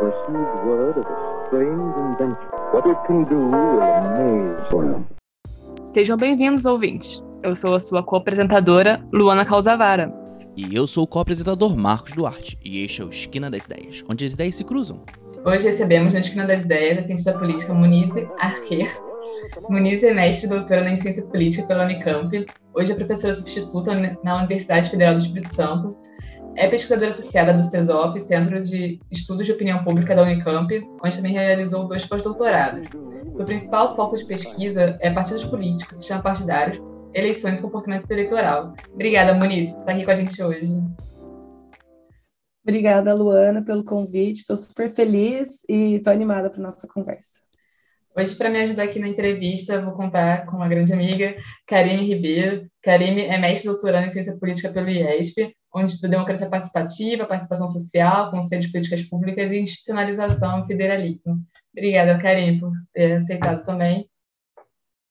received word of a strange invention. What it can do will amaze you. Sejam bem-vindos, ouvintes. Eu sou a sua co-apresentadora, Luana Calzavara. E eu sou o co-apresentador Marcos Duarte, e este é o Esquina das Ideias, onde as ideias se cruzam. Hoje recebemos na Esquina das Ideias a cientista política Munize Arquer. Munize é mestre e doutora em ciência política pela Unicamp. Hoje é professora substituta na Universidade Federal do Espírito Santo. É pesquisadora associada do CESOP, Centro de Estudos de Opinião Pública da Unicamp, onde também realizou dois pós-doutorados. Seu principal foco de pesquisa é partidos políticos, sistema partidários, eleições e comportamento eleitoral. Obrigada, Muniz, por estar aqui com a gente hoje. Obrigada, Luana, pelo convite. Estou super feliz e estou animada para nossa conversa. Hoje, para me ajudar aqui na entrevista, vou contar com uma grande amiga, Karine Ribeiro. Karine é mestre doutorando em Ciência Política pelo IESP, onde estuda democracia participativa, participação social, conselho de políticas públicas e institucionalização e federalismo. Obrigada, Karine, por ter aceitado também.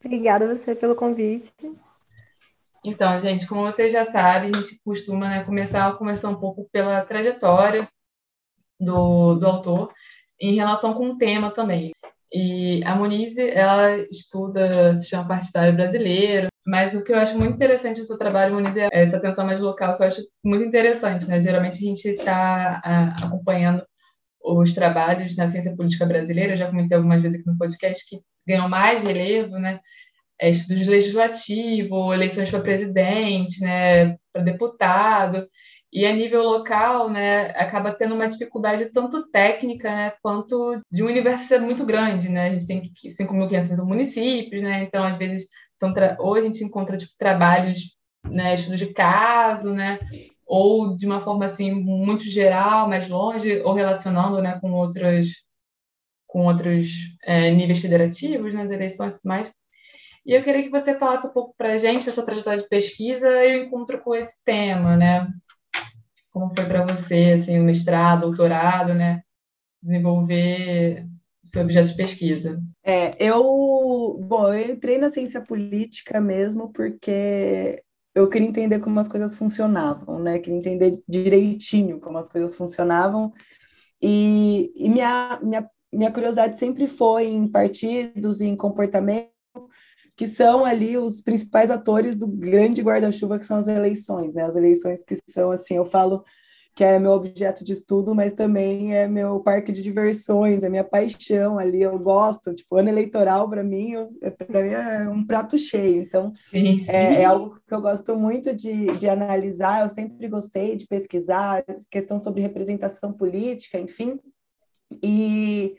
Obrigada a você pelo convite. Então, gente, como vocês já sabem, a gente costuma né, começar a conversar um pouco pela trajetória do, do autor em relação com o tema também. E a Monize, ela estuda sistema partidário brasileiro, mas o que eu acho muito interessante no seu trabalho, Monize, é essa atenção mais local, que eu acho muito interessante, né? Geralmente a gente está acompanhando os trabalhos na ciência política brasileira, eu já comentei algumas vezes aqui no podcast, que ganham mais relevo, né? É, estudos legislativo, eleições para presidente, né, para deputado, e a nível local, né, acaba tendo uma dificuldade tanto técnica, né, quanto de um universo muito grande, né, a gente tem 5.500 municípios, né, então às vezes são ou a gente encontra tipo trabalhos, né, estudos de caso, né, ou de uma forma assim muito geral, mais longe, ou relacionando, né, com outros com outros é, níveis federativos, nas né, eleições e tudo mais. E eu queria que você falasse um pouco para a gente dessa trajetória de pesquisa e o encontro com esse tema, né? Como foi para você, assim, o mestrado, doutorado, né? Desenvolver seu objeto de pesquisa. É, eu, bom, eu entrei na ciência política mesmo porque eu queria entender como as coisas funcionavam, né? Queria entender direitinho como as coisas funcionavam. E, e minha, minha, minha curiosidade sempre foi em partidos, em comportamento, que são ali os principais atores do grande guarda-chuva que são as eleições, né? As eleições que são assim, eu falo que é meu objeto de estudo, mas também é meu parque de diversões, é minha paixão ali, eu gosto, tipo, ano eleitoral para mim, é, para mim é um prato cheio, então. É, é, algo que eu gosto muito de, de analisar, eu sempre gostei de pesquisar, questão sobre representação política, enfim, e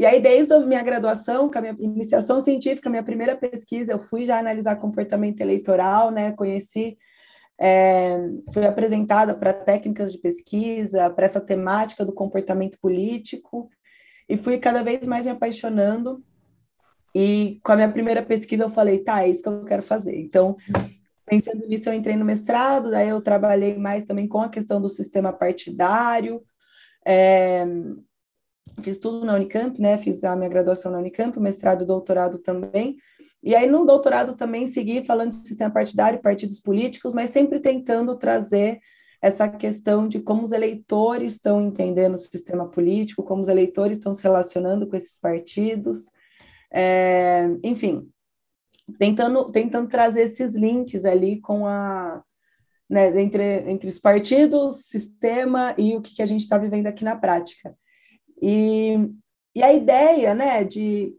e aí, desde a minha graduação, com a minha iniciação científica, minha primeira pesquisa, eu fui já analisar comportamento eleitoral, né? Conheci, é, fui apresentada para técnicas de pesquisa, para essa temática do comportamento político, e fui cada vez mais me apaixonando. E com a minha primeira pesquisa, eu falei, tá, é isso que eu quero fazer. Então, pensando nisso, eu entrei no mestrado, daí eu trabalhei mais também com a questão do sistema partidário. É, fiz tudo na Unicamp, né? Fiz a minha graduação na Unicamp, mestrado doutorado também. E aí, no doutorado também segui falando de sistema partidário, partidos políticos, mas sempre tentando trazer essa questão de como os eleitores estão entendendo o sistema político, como os eleitores estão se relacionando com esses partidos. É, enfim, tentando, tentando trazer esses links ali com a. Né, entre, entre os partidos, sistema e o que, que a gente está vivendo aqui na prática. E, e a ideia, né, de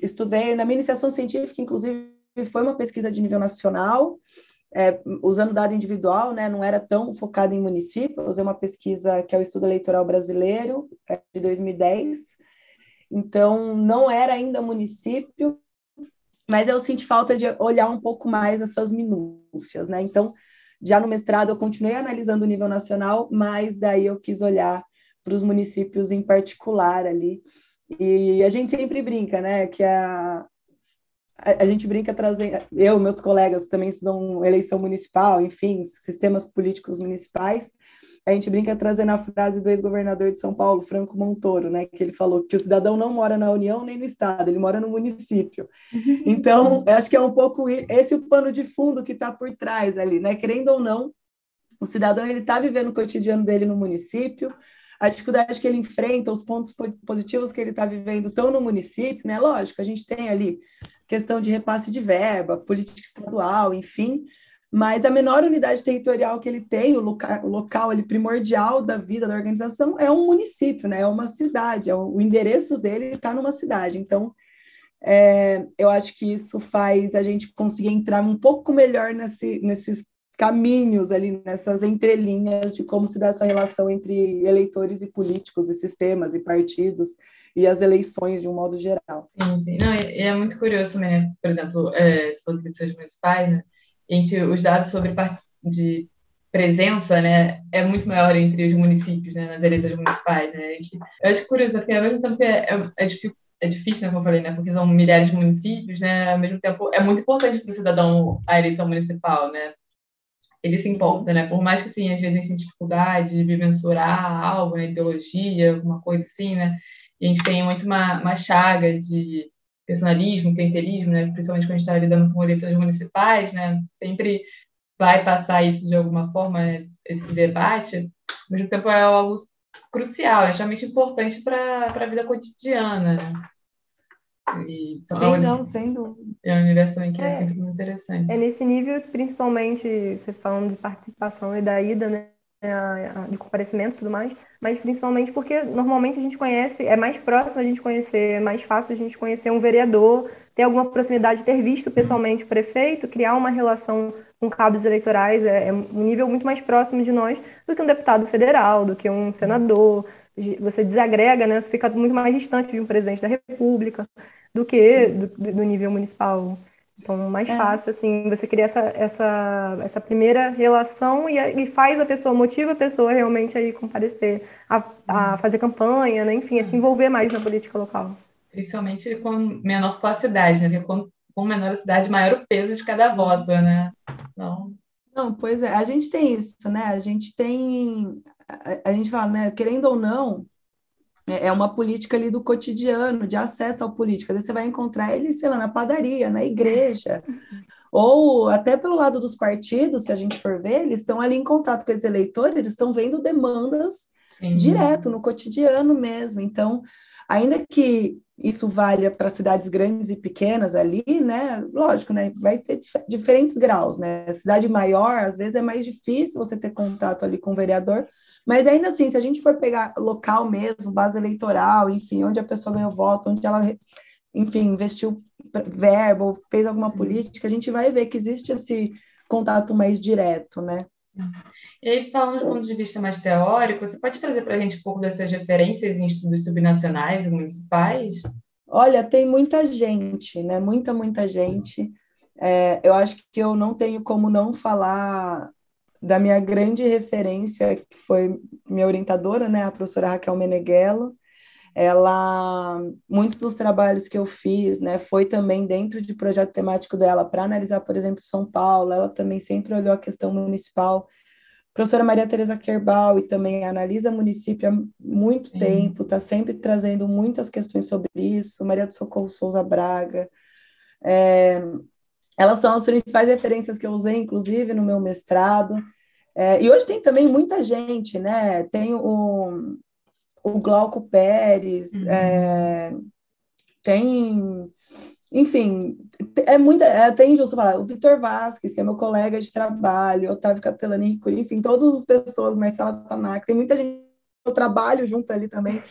estudei na minha iniciação científica, inclusive foi uma pesquisa de nível nacional, é, usando dado individual, né, não era tão focada em município, usei uma pesquisa que é o Estudo Eleitoral Brasileiro, é de 2010, então não era ainda município, mas eu senti falta de olhar um pouco mais essas minúcias, né, então já no mestrado eu continuei analisando o nível nacional, mas daí eu quis olhar para os municípios em particular ali. E a gente sempre brinca, né, que a, a, gente brinca trazendo, eu meus colegas também estudam eleição municipal, enfim, sistemas políticos municipais, a gente brinca trazendo a frase do ex-governador de São Paulo, Franco Montoro, né, que ele falou que o cidadão não mora na União nem no Estado, ele mora no município. Uhum. Então, acho que é um pouco esse o pano de fundo que está por trás ali, né, querendo ou não, o cidadão ele está vivendo o cotidiano dele no município, a dificuldade que ele enfrenta, os pontos positivos que ele está vivendo estão no município, né? Lógico, a gente tem ali questão de repasse de verba, política estadual, enfim, mas a menor unidade territorial que ele tem, o local, o local ali primordial da vida da organização é um município, né? É uma cidade, é o, o endereço dele está numa cidade. Então, é, eu acho que isso faz a gente conseguir entrar um pouco melhor nesse, nesses caminhos ali, nessas entrelinhas de como se dá essa relação entre eleitores e políticos, e sistemas e partidos e as eleições de um modo geral. Sim, sim. Não, e é muito curioso também, né? Por exemplo, é, se fosse eleições municipais, né? Entre os dados sobre de presença, né, é muito maior entre os municípios, né, nas eleições municipais, né? Gente, eu acho curioso, porque ao mesmo tempo é, é, é é difícil, né, como eu falei, né, porque são milhares de municípios, né, ao mesmo tempo é muito importante para o cidadão a eleição municipal, né, ele se importa, né, por mais que, assim, às vezes a gente tenha dificuldade de mensurar algo, né, ideologia, alguma coisa assim, né, e a gente tem muito uma, uma chaga de personalismo, clientelismo, né, principalmente quando a gente está lidando com eleições municipais, né, sempre vai passar isso de alguma forma, né, esse debate, ao mesmo tempo é algo crucial, é extremamente importante para a vida cotidiana. Né? E, então, Sim, é não, sem dúvida. É um universo também que é, é sempre muito interessante. É nesse nível, principalmente, você falando de participação e da ida, né? de comparecimento e tudo mais, mas principalmente porque normalmente a gente conhece, é mais próximo a gente conhecer, é mais fácil a gente conhecer um vereador, ter alguma proximidade, ter visto pessoalmente o prefeito, criar uma relação com cabos eleitorais, é, é um nível muito mais próximo de nós do que um deputado federal, do que um senador, você desagrega, né? Você fica muito mais distante de um presidente da República do que do, do nível municipal. Então, mais é. fácil, assim, você cria essa, essa, essa primeira relação e, e faz a pessoa, motiva a pessoa realmente a comparecer, a, a fazer campanha, né? enfim, a se envolver mais na política local. Principalmente com menor com a cidade, né? Porque com, com menor a cidade, maior o peso de cada voto, né? Então... Não, pois é, a gente tem isso, né? A gente tem, a, a gente fala, né? Querendo ou não, é, é uma política ali do cotidiano, de acesso ao político. Às vezes você vai encontrar ele, sei lá, na padaria, na igreja, ou até pelo lado dos partidos, se a gente for ver, eles estão ali em contato com os eleitores, eles estão vendo demandas Sim. direto, no cotidiano mesmo. Então, ainda que isso valha para cidades grandes e pequenas ali, né? Lógico, né? Vai ter dif diferentes graus, né? Cidade maior, às vezes é mais difícil você ter contato ali com o vereador, mas ainda assim, se a gente for pegar local mesmo, base eleitoral, enfim, onde a pessoa ganhou voto, onde ela, enfim, investiu verbo, fez alguma uhum. política, a gente vai ver que existe esse contato mais direto, né? E aí, falando do ponto de vista mais teórico, você pode trazer para a gente um pouco das suas referências em estudos subnacionais e municipais? Olha, tem muita gente, né? Muita, muita gente. É, eu acho que eu não tenho como não falar da minha grande referência, que foi minha orientadora, né, a professora Raquel Meneghello. Ela, muitos dos trabalhos que eu fiz, né, foi também dentro de projeto temático dela para analisar, por exemplo, São Paulo. Ela também sempre olhou a questão municipal. A professora Maria Teresa Kerbal e também analisa município há muito Sim. tempo, está sempre trazendo muitas questões sobre isso. Maria do Socorro Souza Braga. É, elas são as principais referências que eu usei, inclusive, no meu mestrado. É, e hoje tem também muita gente, né? Tem o, o Glauco Pérez, uhum. é, tem, enfim, é muita, é, tem justo falar, o Vitor Vasques, que é meu colega de trabalho, Otávio Catelani, enfim, todas as pessoas, Marcela Tanac, tem muita gente eu trabalho junto ali também,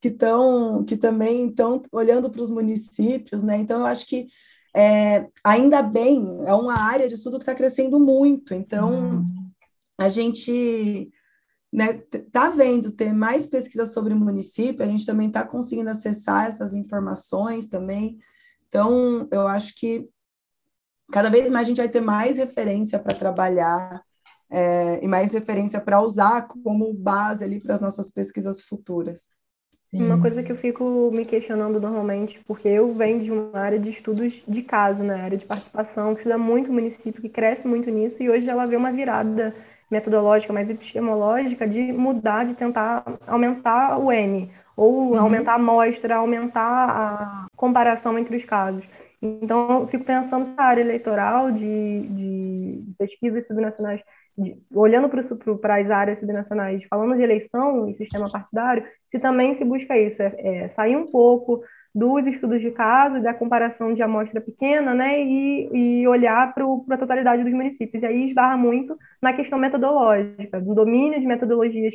que estão que também estão olhando para os municípios, né? Então eu acho que é, ainda bem, é uma área de estudo que está crescendo muito. Então, uhum. a gente né, tá vendo ter mais pesquisa sobre o município, a gente também está conseguindo acessar essas informações também. Então, eu acho que cada vez mais a gente vai ter mais referência para trabalhar é, e mais referência para usar como base ali para as nossas pesquisas futuras. Sim. Uma coisa que eu fico me questionando normalmente, porque eu venho de uma área de estudos de caso, né? área de participação, que estuda muito o município, que cresce muito nisso, e hoje ela vê uma virada metodológica, mais epistemológica, de mudar, de tentar aumentar o N, ou uhum. aumentar a amostra, aumentar a comparação entre os casos. Então, eu fico pensando se a área eleitoral de, de pesquisas subnacionais olhando para as áreas subnacionais, falando de eleição e sistema partidário, se também se busca isso, é, é sair um pouco dos estudos de caso, da comparação de amostra pequena, né, e, e olhar para a totalidade dos municípios. E aí esbarra muito na questão metodológica, do domínio de metodologias,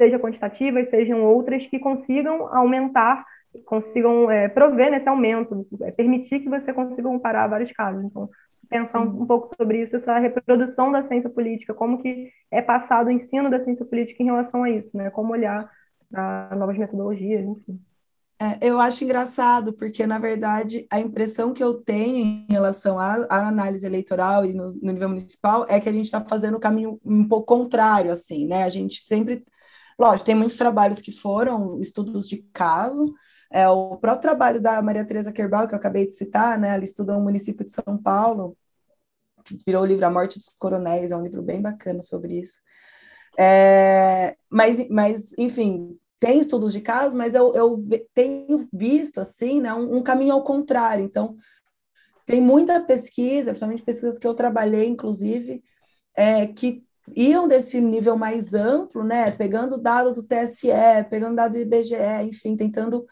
seja quantitativas, sejam outras, que consigam aumentar, consigam é, prover nesse aumento, é, permitir que você consiga comparar vários casos. Então, pensar um, um, pouco sobre isso, essa reprodução da ciência política, como que é passado o ensino da ciência política em relação a isso, né? Como olhar para novas metodologias, enfim. É, eu acho engraçado, porque, na verdade, a impressão que eu tenho em relação à, à análise eleitoral e no, no, nível municipal é que a gente está fazendo o caminho um pouco contrário, assim, né? A gente sempre. Lógico, tem muitos trabalhos que foram estudos de caso, é, o próprio trabalho da Maria Teresa Kerbal, que eu acabei de citar, né, ela estuda o município de São Paulo, que virou o livro A Morte dos Coronéis, é um livro bem bacana sobre isso. É, mas, mas, enfim, tem estudos de casos, mas eu, eu tenho visto, assim, né, um, um, caminho ao contrário. Então, tem muita pesquisa, principalmente pesquisas que eu trabalhei, inclusive, é, que iam desse nível mais amplo, né, pegando dado do TSE, pegando dado do IBGE, enfim, tentando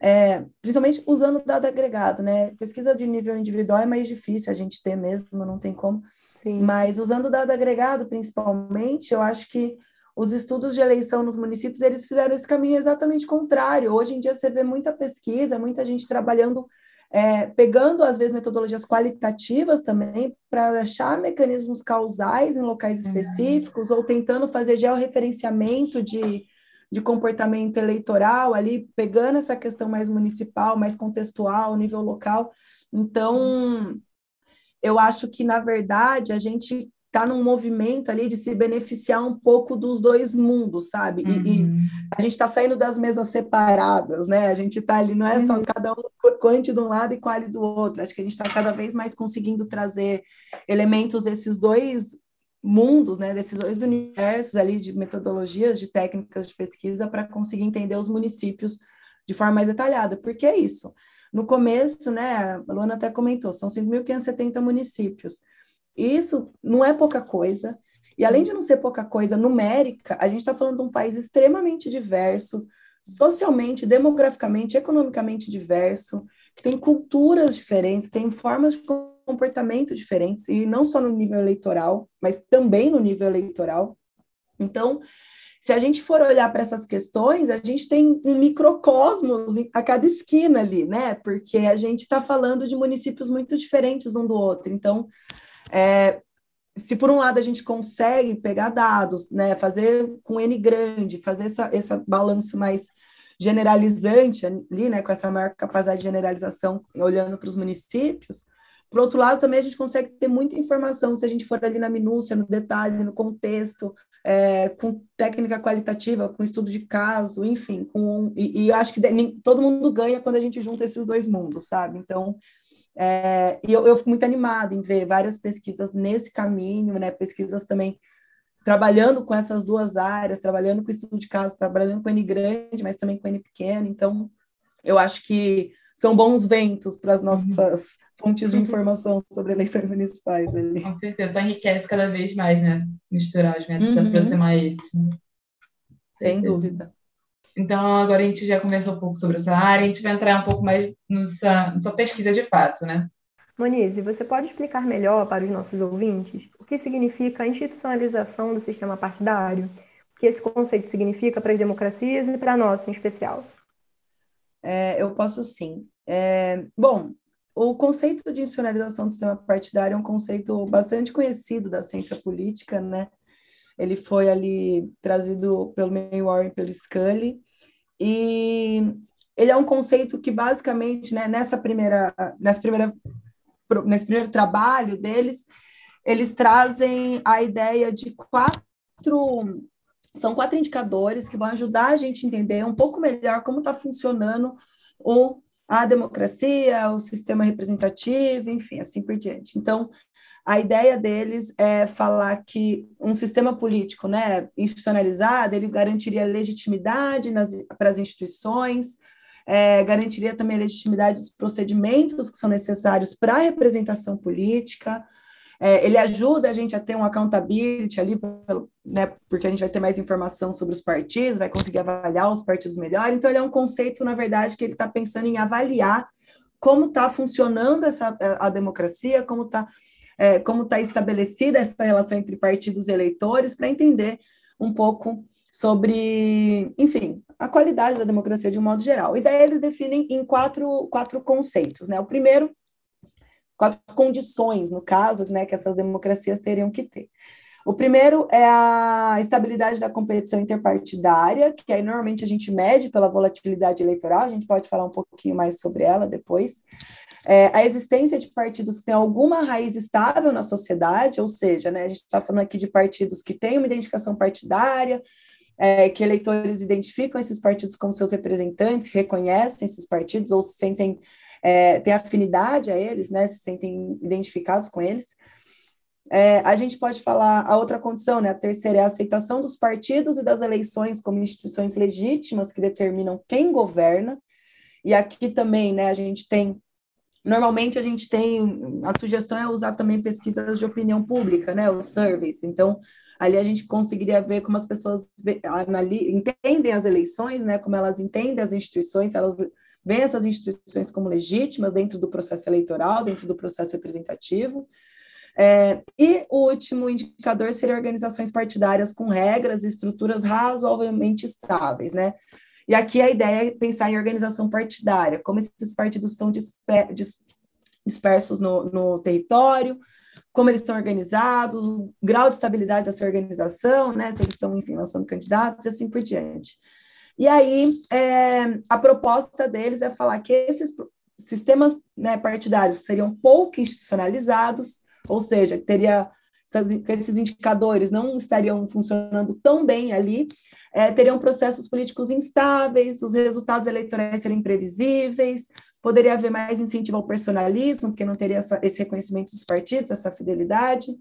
é, principalmente usando dado agregado, né? Pesquisa de nível individual é mais difícil a gente ter mesmo, não tem como. Sim. Mas usando dado agregado, principalmente, eu acho que os estudos de eleição nos municípios, eles fizeram esse caminho exatamente contrário. Hoje em dia você vê muita pesquisa, muita gente trabalhando, é, pegando, às vezes, metodologias qualitativas também, para achar mecanismos causais em locais específicos, uhum. ou tentando fazer georreferenciamento de de comportamento eleitoral, ali pegando essa questão mais municipal, mais contextual, nível local. Então, eu acho que, na verdade, a gente está num movimento ali de se beneficiar um pouco dos dois mundos, sabe? Uhum. E, e, uhum. a gente está saindo das mesas separadas, né? A gente está ali, não é só uhum. cada um quante de um lado e qual do outro. Acho que a gente está cada vez mais conseguindo trazer elementos desses dois mundos, né, desses dois universos ali de metodologias, de técnicas de pesquisa para conseguir entender os municípios de forma mais detalhada, porque é isso. No começo, né, a Luana até comentou, são 5.570 municípios. Isso não é pouca coisa, e além de não ser pouca coisa numérica, a gente está falando de um país extremamente diverso, socialmente, demograficamente, economicamente diverso, que tem culturas diferentes, tem formas de comportamento diferentes, e não só no nível eleitoral, mas também no nível eleitoral. Então, se a gente for olhar para essas questões, a gente tem um microcosmos a cada esquina ali, né? Porque a gente está falando de municípios muito diferentes um do outro. Então, é, se por um lado a gente consegue pegar dados, né, fazer com N grande, fazer essa, essa balanço mais generalizante ali, né, com essa maior capacidade de generalização, olhando para os municípios, por outro lado, também a gente consegue ter muita informação se a gente for ali na minúcia, no detalhe, no contexto, é, com técnica qualitativa, com estudo de caso, enfim, com, e, e acho que todo mundo ganha quando a gente junta esses dois mundos, sabe? Então, é, e eu, eu fico muito animada em ver várias pesquisas nesse caminho, né? Pesquisas também trabalhando com essas duas áreas, trabalhando com estudo de caso, trabalhando com N grande, mas também com N pequeno. Então, eu acho que são bons ventos para as nossas uhum. Fontes de informação sobre eleições municipais ali. Com certeza, só enriquece cada vez mais, né? Misturar os métodos, uhum. aproximar eles. Né? Sem dúvida. Então, agora a gente já conversou um pouco sobre essa área, a gente vai entrar um pouco mais na sua pesquisa de fato, né? Monize, você pode explicar melhor para os nossos ouvintes o que significa a institucionalização do sistema partidário? O que esse conceito significa para as democracias e para a nossa em especial? É, eu posso sim. É, bom, o conceito de institucionalização do sistema partidário é um conceito bastante conhecido da ciência política, né? Ele foi ali trazido pelo May Warren pelo Scully, e ele é um conceito que basicamente, né, nessa primeira, nessa primeira, nesse primeiro trabalho deles, eles trazem a ideia de quatro são quatro indicadores que vão ajudar a gente a entender um pouco melhor como está funcionando o, a democracia, o sistema representativo, enfim, assim por diante. Então, a ideia deles é falar que um sistema político né, institucionalizado, ele garantiria legitimidade para as instituições, é, garantiria também a legitimidade dos procedimentos que são necessários para a representação política, é, ele ajuda a gente a ter um accountability ali, né, porque a gente vai ter mais informação sobre os partidos, vai conseguir avaliar os partidos melhor. Então, ele é um conceito, na verdade, que ele está pensando em avaliar como está funcionando essa, a democracia, como está é, como está estabelecida essa relação entre partidos e eleitores, para entender um pouco sobre, enfim, a qualidade da democracia de um modo geral. E daí eles definem em quatro, quatro conceitos, né? O primeiro quatro condições, no caso, né, que essas democracias teriam que ter. O primeiro é a estabilidade da competição interpartidária, que aí normalmente a gente mede pela volatilidade eleitoral, a gente pode falar um pouquinho mais sobre ela depois. É, a existência de partidos que têm alguma raiz estável na sociedade, ou seja, né, a gente está falando aqui de partidos que têm uma identificação partidária, é, que eleitores identificam esses partidos como seus representantes, reconhecem esses partidos ou se sentem é, têm afinidade a eles, né, se sentem identificados com eles. É, a gente pode falar a outra condição, né? A terceira é a aceitação dos partidos e das eleições como instituições legítimas que determinam quem governa. E aqui também, né? A gente tem normalmente a gente tem a sugestão é usar também pesquisas de opinião pública, né? Os surveys. Então ali a gente conseguiria ver como as pessoas entendem as eleições, né? Como elas entendem as instituições, elas veem essas instituições como legítimas dentro do processo eleitoral, dentro do processo representativo. É, e o último indicador seria organizações partidárias com regras e estruturas razoavelmente estáveis, né? E aqui a ideia é pensar em organização partidária, como esses partidos estão dispersos no, no território, como eles estão organizados, o grau de estabilidade dessa organização, né? Se eles estão, enfim, lançando candidatos e assim por diante. E aí, é, a proposta deles é falar que esses sistemas né, partidários seriam pouco institucionalizados, ou seja, teria esses indicadores não estariam funcionando tão bem ali, é, teriam processos políticos instáveis, os resultados eleitorais seriam imprevisíveis, poderia haver mais incentivo ao personalismo, porque não teria essa, esse reconhecimento dos partidos, essa fidelidade,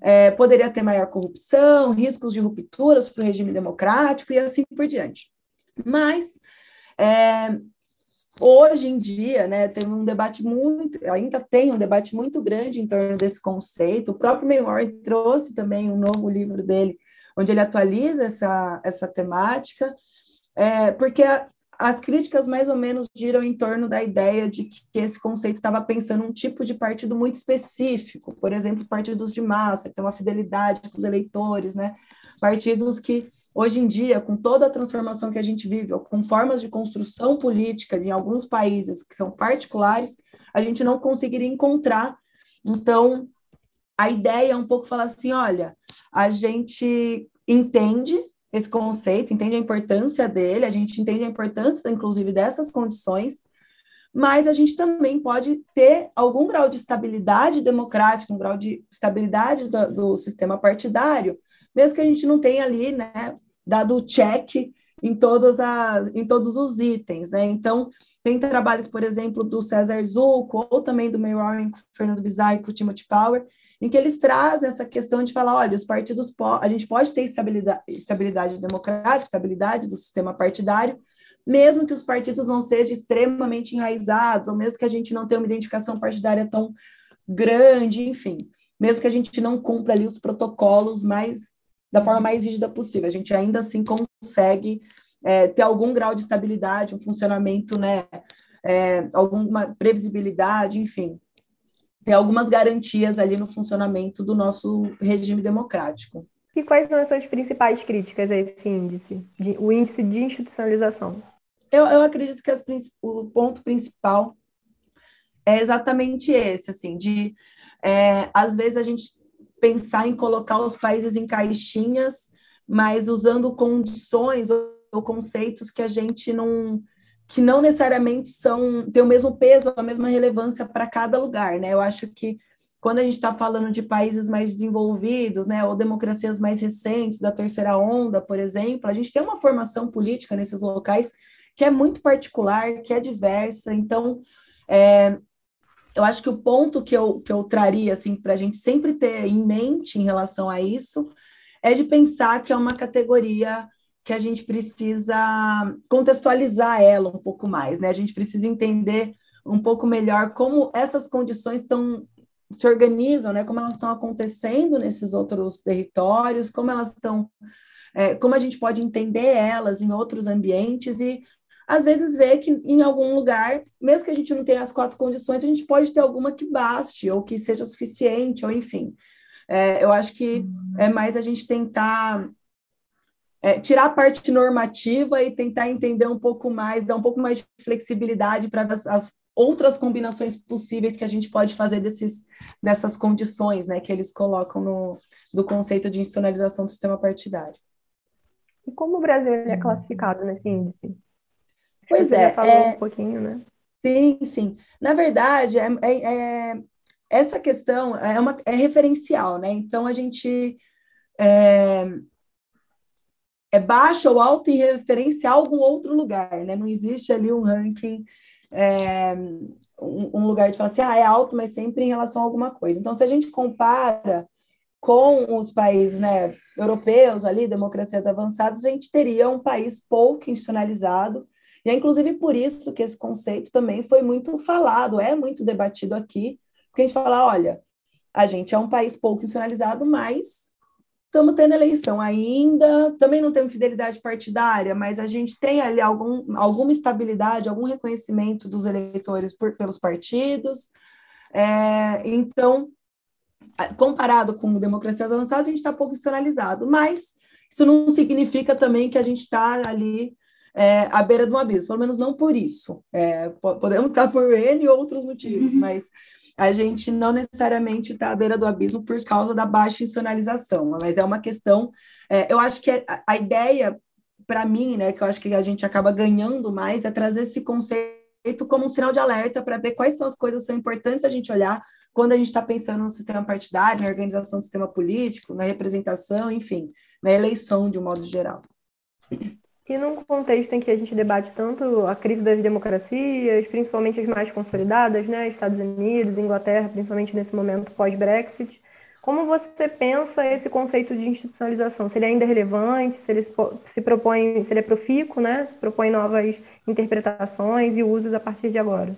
é, poderia ter maior corrupção, riscos de rupturas para o regime democrático e assim por diante. Mas é, hoje em dia, né, tem um debate muito, ainda tem um debate muito grande em torno desse conceito. O próprio Maymory trouxe também um novo livro dele, onde ele atualiza essa, essa temática, é, porque as críticas mais ou menos giram em torno da ideia de que esse conceito estava pensando um tipo de partido muito específico, por exemplo, os partidos de massa, que tem uma fidelidade com os eleitores, né? Partidos que Hoje em dia, com toda a transformação que a gente vive, com formas de construção política em alguns países que são particulares, a gente não conseguiria encontrar. Então, a ideia é um pouco falar assim: olha, a gente entende esse conceito, entende a importância dele, a gente entende a importância, inclusive, dessas condições, mas a gente também pode ter algum grau de estabilidade democrática, um grau de estabilidade do, do sistema partidário, mesmo que a gente não tenha ali, né, dado o check em, todas as, em todos os itens, né? Então, tem trabalhos, por exemplo, do César Zucco, ou também do May Warren com o Fernando Bizarro e Timothy Power, em que eles trazem essa questão de falar, olha, os partidos, a gente pode ter estabilidade, estabilidade democrática, estabilidade do sistema partidário, mesmo que os partidos não sejam extremamente enraizados, ou mesmo que a gente não tenha uma identificação partidária tão grande, enfim, mesmo que a gente não cumpra ali os protocolos mais da forma mais rígida possível. A gente ainda assim consegue é, ter algum grau de estabilidade, um funcionamento, né, é, alguma previsibilidade, enfim, ter algumas garantias ali no funcionamento do nosso regime democrático. E quais são as suas principais críticas a esse índice, de, o índice de institucionalização? Eu, eu acredito que as, o ponto principal é exatamente esse, assim, de é, às vezes a gente pensar em colocar os países em caixinhas, mas usando condições ou conceitos que a gente não que não necessariamente são têm o mesmo peso, a mesma relevância para cada lugar, né? Eu acho que quando a gente está falando de países mais desenvolvidos, né, ou democracias mais recentes, da terceira onda, por exemplo, a gente tem uma formação política nesses locais que é muito particular, que é diversa. Então, é, eu acho que o ponto que eu, que eu traria assim, para a gente sempre ter em mente em relação a isso é de pensar que é uma categoria que a gente precisa contextualizar ela um pouco mais, né? A gente precisa entender um pouco melhor como essas condições estão se organizam, né? Como elas estão acontecendo nesses outros territórios, como elas estão, é, como a gente pode entender elas em outros ambientes e às vezes ver que em algum lugar, mesmo que a gente não tenha as quatro condições, a gente pode ter alguma que baste ou que seja suficiente, ou enfim. É, eu acho que uhum. é mais a gente tentar é, tirar a parte normativa e tentar entender um pouco mais, dar um pouco mais de flexibilidade para as, as, outras combinações possíveis que a gente pode fazer desses, dessas condições né, que eles colocam no do conceito de institucionalização do sistema partidário. E como o Brasil é classificado nesse índice? Pois Você é. Já falou é, um pouquinho, né? Sim, sim. Na verdade, é, é, é, essa questão é, uma, é referencial, né? Então, a gente é, baixo ou alto em referência a algum outro lugar, né? Não existe ali um ranking, é, um, um, lugar de falar assim, ah, é alto, mas sempre em relação a alguma coisa. Então, se a gente compara com os países né, europeus ali, democracias avançadas, a gente teria um país pouco institucionalizado, e é inclusive por isso que esse conceito também foi muito falado, é muito debatido aqui, porque a gente fala, olha, a gente é um país pouco institucionalizado, mas estamos tendo eleição ainda, também não temos fidelidade partidária, mas a gente tem ali algum, alguma estabilidade, algum reconhecimento dos eleitores por, pelos partidos. É, então, comparado com democracias avançadas, a gente está pouco institucionalizado, mas isso não significa também que a gente está ali é, à beira de um abismo, pelo menos não por isso. É, podemos estar por N outros motivos, uhum. mas a gente não necessariamente está à beira do abismo por causa da baixa institucionalização, mas é uma questão. É, eu acho que a, a ideia, para mim, né, que eu acho que a gente acaba ganhando mais, é trazer esse conceito como um sinal de alerta para ver quais são as coisas que são importantes a gente olhar quando a gente está pensando no sistema partidário, na organização do sistema político, na representação, enfim, na eleição de um modo geral. E num contexto em que a gente debate tanto a crise das democracias, principalmente as mais consolidadas, né, Estados Unidos, Inglaterra, principalmente nesse momento pós-Brexit, como você pensa esse conceito de institucionalização? Se ele ainda é relevante, se ele se propõe, se ele é profícuo, né, se propõe novas interpretações e usos a partir de agora?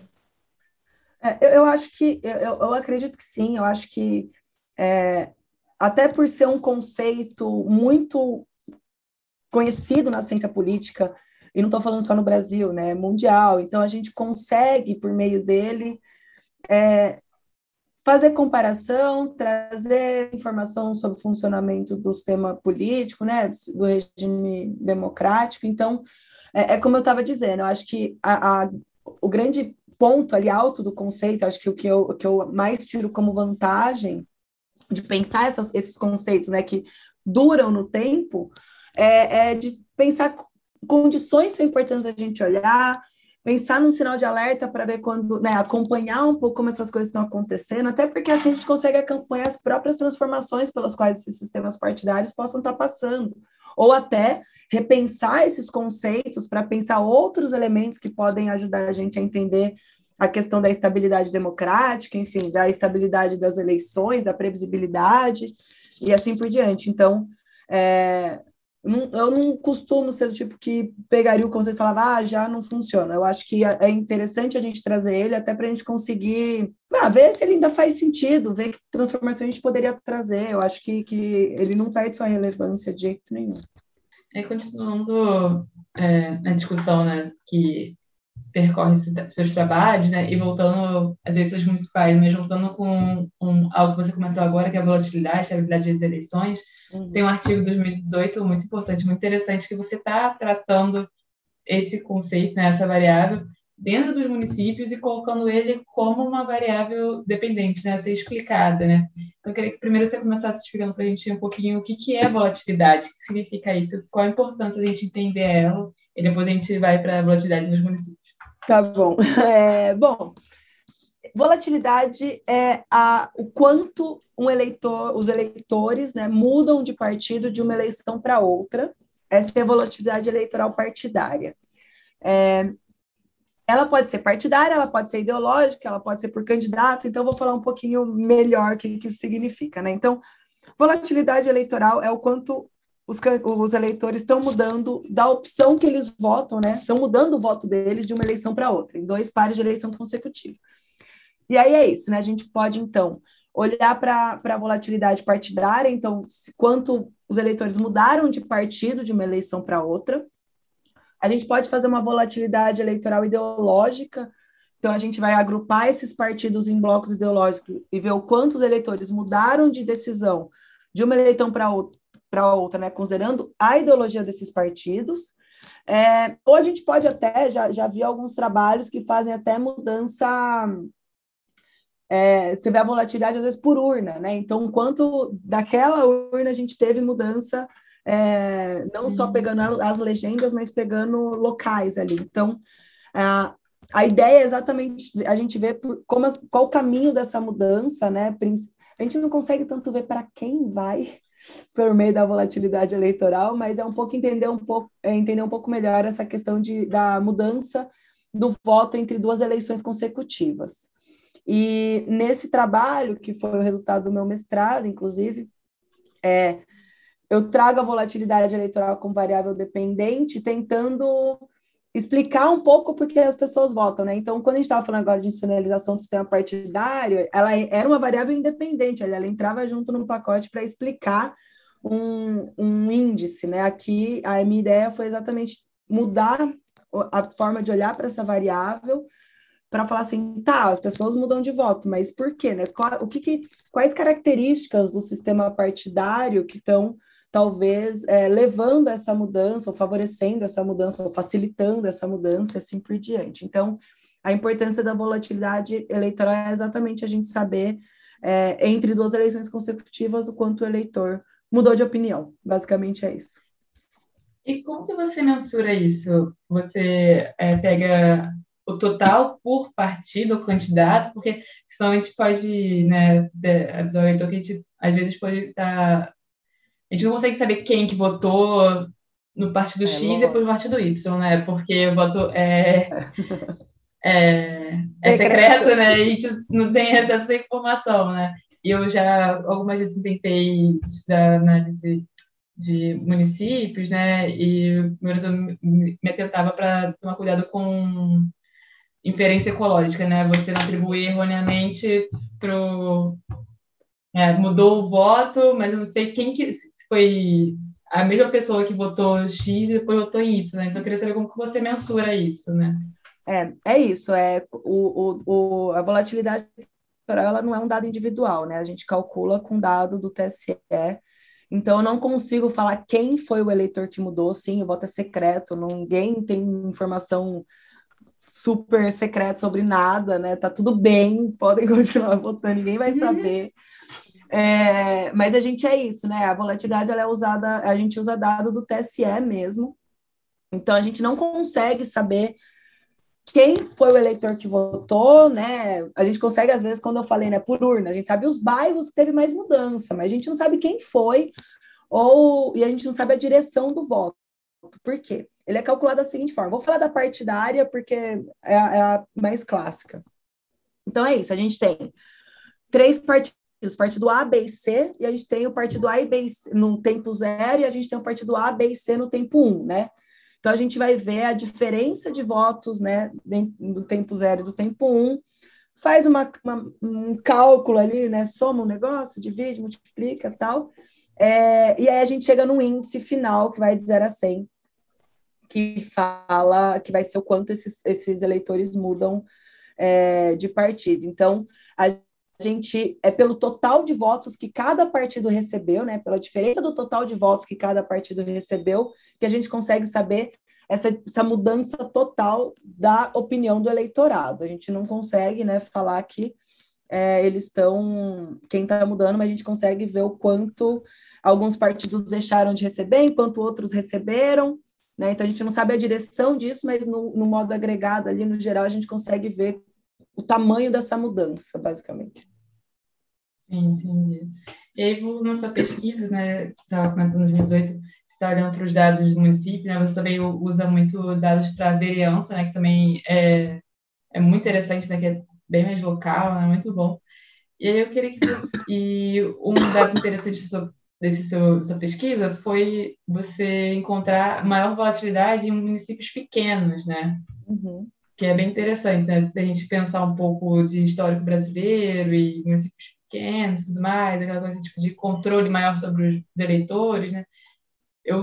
É, eu, eu, acho que, eu, eu, acredito que sim, eu acho que é, até por ser um conceito muito conhecido na ciência política, e não estou falando só no Brasil, né, mundial. Então, a gente consegue, por meio dele, é, fazer comparação, trazer informação sobre o funcionamento do sistema político, né, do regime democrático. Então, é, é como eu estava dizendo, eu acho que a, a, o grande ponto ali alto do conceito, acho que o que eu, o que eu mais tiro como vantagem de pensar essas, esses conceitos, né, que duram no tempo, é, é de pensar condições são importantes a gente olhar, pensar num sinal de alerta para ver quando, né, acompanhar um pouco como essas coisas estão acontecendo, até porque assim a gente consegue acompanhar as próprias transformações pelas quais esses sistemas partidários possam estar passando, ou até repensar esses conceitos para pensar outros elementos que podem ajudar a gente a entender a questão da estabilidade democrática, enfim, da estabilidade das eleições, da previsibilidade e assim por diante. Então, é, não, eu não costumo ser o tipo que pegaria o conceito e falava, ah, já não funciona. Eu acho que é, é interessante a gente trazer ele até para a gente conseguir ah, ver se ele ainda faz sentido, ver que transformação a gente poderia trazer. Eu acho que, que ele não perde sua relevância de jeito nenhum. É, continuando é, na discussão né, que percorre seus trabalhos, né, e voltando às vezes municipais, mas voltando com um, algo que você comentou agora, que é a volatilidade, a estabilidade das eleições, uhum. tem um artigo de 2018 muito importante, muito interessante, que você está tratando esse conceito, né, essa variável, dentro dos municípios e colocando ele como uma variável dependente, né, a ser explicada, né. Então, eu queria que primeiro você começasse explicando para a gente um pouquinho o que, que é volatilidade, o que significa isso, qual a importância da gente entender ela, e depois a gente vai para a volatilidade nos municípios. Tá bom. É, bom, volatilidade é a, o quanto um eleitor, os eleitores né, mudam de partido de uma eleição para outra. Essa é a volatilidade eleitoral partidária. É, ela pode ser partidária, ela pode ser ideológica, ela pode ser por candidato, então vou falar um pouquinho melhor o que, que isso significa. Né? Então, volatilidade eleitoral é o quanto os, os eleitores estão mudando da opção que eles votam, né? Estão mudando o voto deles de uma eleição para outra, em dois pares de eleição consecutiva. E aí é isso, né? A gente pode, então, olhar para a volatilidade partidária, então, quanto os eleitores mudaram de partido de uma eleição para outra. A gente pode fazer uma volatilidade eleitoral ideológica, então a gente vai agrupar esses partidos em blocos ideológicos e ver o quanto os eleitores mudaram de decisão de uma eleição para outra, outra, né, considerando a ideologia desses partidos. É, ou a gente pode até, já, já vi alguns trabalhos que fazem até mudança é, você vê a volatilidade às vezes por urna, né? Então, quanto daquela urna a gente teve mudança, é, não só uhum. pegando as legendas, mas pegando locais ali. Então, a, a ideia é exatamente a gente ver por, como, qual o caminho dessa mudança, né? A gente não consegue tanto ver para quem vai por meio da volatilidade eleitoral, mas é um pouco entender um pouco, é entender um pouco melhor essa questão de, da mudança do voto entre duas eleições consecutivas. E nesse trabalho, que foi o resultado do meu mestrado, inclusive, é, eu trago a volatilidade eleitoral como variável dependente, tentando explicar um pouco porque as pessoas votam, né? Então, quando a gente estava falando agora de institucionalização do sistema partidário, ela era uma variável independente, ela, entrava junto no pacote para explicar um, um índice, né? Aqui, a minha ideia foi exatamente mudar a forma de olhar para essa variável para falar assim, tá, as pessoas mudam de voto, mas por quê, né? Qual, o que, que quais características do sistema partidário que estão talvez é, levando essa mudança, ou favorecendo essa mudança, ou facilitando essa mudança, assim por diante. Então, a importância da volatilidade eleitoral é exatamente a gente saber, é, entre duas eleições consecutivas, o quanto o eleitor mudou de opinião. Basicamente é isso. E como que você mensura isso? Você é, pega o total por partido ou candidato, porque senão a gente pode, né, o eleitor que a gente, às vezes, pode estar... A gente não consegue saber quem que votou no partido é, X e depois no partido Y, né? Porque o voto é, é, é secreto, né? E a gente não tem acesso à informação, né? E eu já algumas vezes tentei estudar análise de municípios, né? E meu me atentava para tomar cuidado com inferência ecológica, né? Você não atribuir erroneamente pro é, mudou o voto, mas eu não sei quem que foi a mesma pessoa que votou X e depois votou Y, né? Então eu queria saber como que você mensura isso, né? É, é isso, é o, o, o, a volatilidade ela não é um dado individual, né? A gente calcula com dado do TSE. Então, eu não consigo falar quem foi o eleitor que mudou. Sim, o voto é secreto, ninguém tem informação super secreto sobre nada, né? Tá tudo bem, podem continuar votando, ninguém vai saber. É, mas a gente é isso, né? A volatilidade ela é usada, a gente usa dado do TSE mesmo. Então a gente não consegue saber quem foi o eleitor que votou, né? A gente consegue, às vezes, quando eu falei, né, por urna, a gente sabe os bairros que teve mais mudança, mas a gente não sabe quem foi, ou e a gente não sabe a direção do voto. Por quê? Ele é calculado da seguinte forma: vou falar da partidária porque é a, é a mais clássica. Então é isso, a gente tem três partidos, partido A, B e C, e a gente tem o partido A e B no tempo zero, e a gente tem o partido A, B e C no tempo 1, um, né? Então a gente vai ver a diferença de votos, né, do tempo zero e do tempo 1, um, faz uma, uma, um cálculo ali, né, soma um negócio, divide, multiplica tal, é, e aí a gente chega no índice final, que vai de 0 a 100, que fala que vai ser o quanto esses, esses eleitores mudam é, de partido. Então, a gente é pelo total de votos que cada partido recebeu, né? Pela diferença do total de votos que cada partido recebeu, que a gente consegue saber essa, essa mudança total da opinião do eleitorado. A gente não consegue, né, falar que é, eles estão quem está mudando, mas a gente consegue ver o quanto alguns partidos deixaram de receber, enquanto outros receberam. Né? Então, a gente não sabe a direção disso, mas no, no modo agregado, ali no geral, a gente consegue ver o tamanho dessa mudança, basicamente. Sim, entendi. E aí, na sua pesquisa, né, estava comentando em 2018, você está olhando para os dados do município, né, você também usa muito dados para vereança, né, que também é, é muito interessante, né, que é bem mais local, né, muito bom. E aí eu queria que você... E um dado interessante sobre desse seu sua pesquisa foi você encontrar maior volatilidade em municípios pequenos, né? Uhum. Que é bem interessante, né? Se a gente pensar um pouco de histórico brasileiro e municípios pequenos e tudo mais, aquela coisa tipo, de controle maior sobre os eleitores, né? Eu,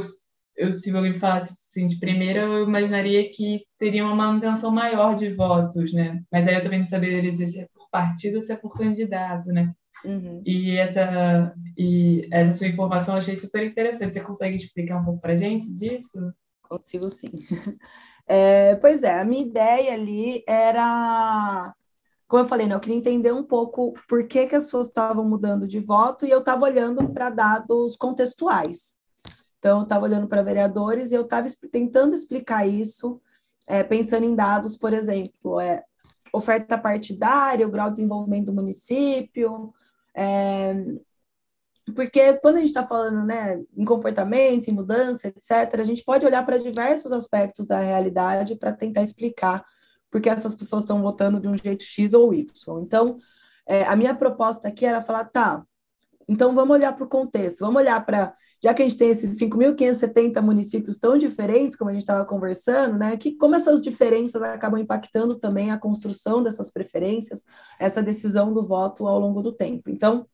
eu, se alguém me falasse assim, de primeira, eu imaginaria que teria uma manutenção maior de votos, né? Mas aí eu também não saberia se é por partido ou se é por candidato, né? Uhum. E, essa, e essa sua informação eu achei super interessante. Você consegue explicar um pouco para gente disso? Consigo sim. É, pois é, a minha ideia ali era, como eu falei, né, eu queria entender um pouco por que, que as pessoas estavam mudando de voto e eu estava olhando para dados contextuais. Então, eu estava olhando para vereadores e eu estava tentando explicar isso, é, pensando em dados, por exemplo, é, oferta partidária, o grau de desenvolvimento do município, é, porque quando a gente está falando né, em comportamento, em mudança, etc., a gente pode olhar para diversos aspectos da realidade para tentar explicar por que essas pessoas estão votando de um jeito X ou Y. Então, é, a minha proposta aqui era falar, tá, então vamos olhar para o contexto, vamos olhar para, já que a gente tem esses 5.570 municípios tão diferentes, como a gente estava conversando, né, que como essas diferenças acabam impactando também a construção dessas preferências, essa decisão do voto ao longo do tempo. Então,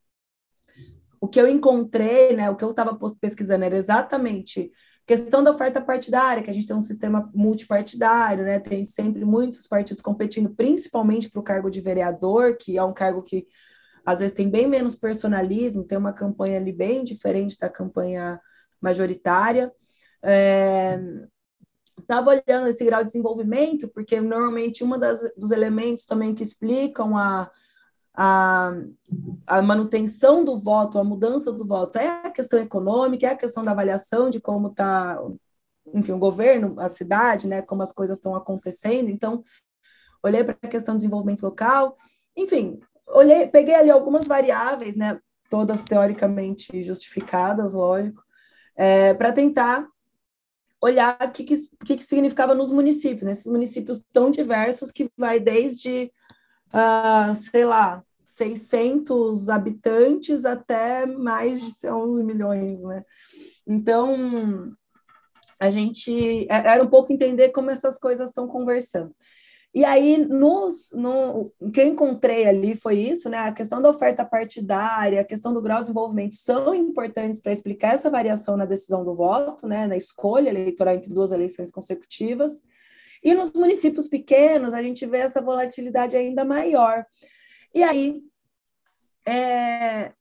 o que eu encontrei, né, o que eu estava pesquisando era exatamente questão da oferta partidária, que a gente tem um sistema multipartidário, né, tem sempre muitos partidos competindo, principalmente para o cargo de vereador, que é um cargo que às vezes tem bem menos personalismo, tem uma campanha ali bem diferente da campanha majoritária. Estava é, olhando esse grau de desenvolvimento, porque normalmente um dos elementos também que explicam a a, a manutenção do voto, a mudança do voto, é a questão econômica, é a questão da avaliação de como está, enfim, o governo, a cidade, né, como as coisas estão acontecendo. Então, olhei para a questão do desenvolvimento local, enfim, olhei, peguei ali algumas variáveis, né, todas teoricamente justificadas, lógico, é, para tentar olhar o que, que, que, significava nos municípios, nesses né, municípios tão diversos que vai desde, uh, sei lá, 600 habitantes até mais de 11 milhões, né? Então, a gente é, era um pouco entender como essas coisas estão conversando. E aí, nos, no, o que eu encontrei ali foi isso, né? A questão da oferta partidária, a questão do grau de desenvolvimento são importantes para explicar essa variação na decisão do voto, né? Na escolha eleitoral entre duas eleições consecutivas. E nos municípios pequenos, a gente vê essa volatilidade ainda maior. E aí, é,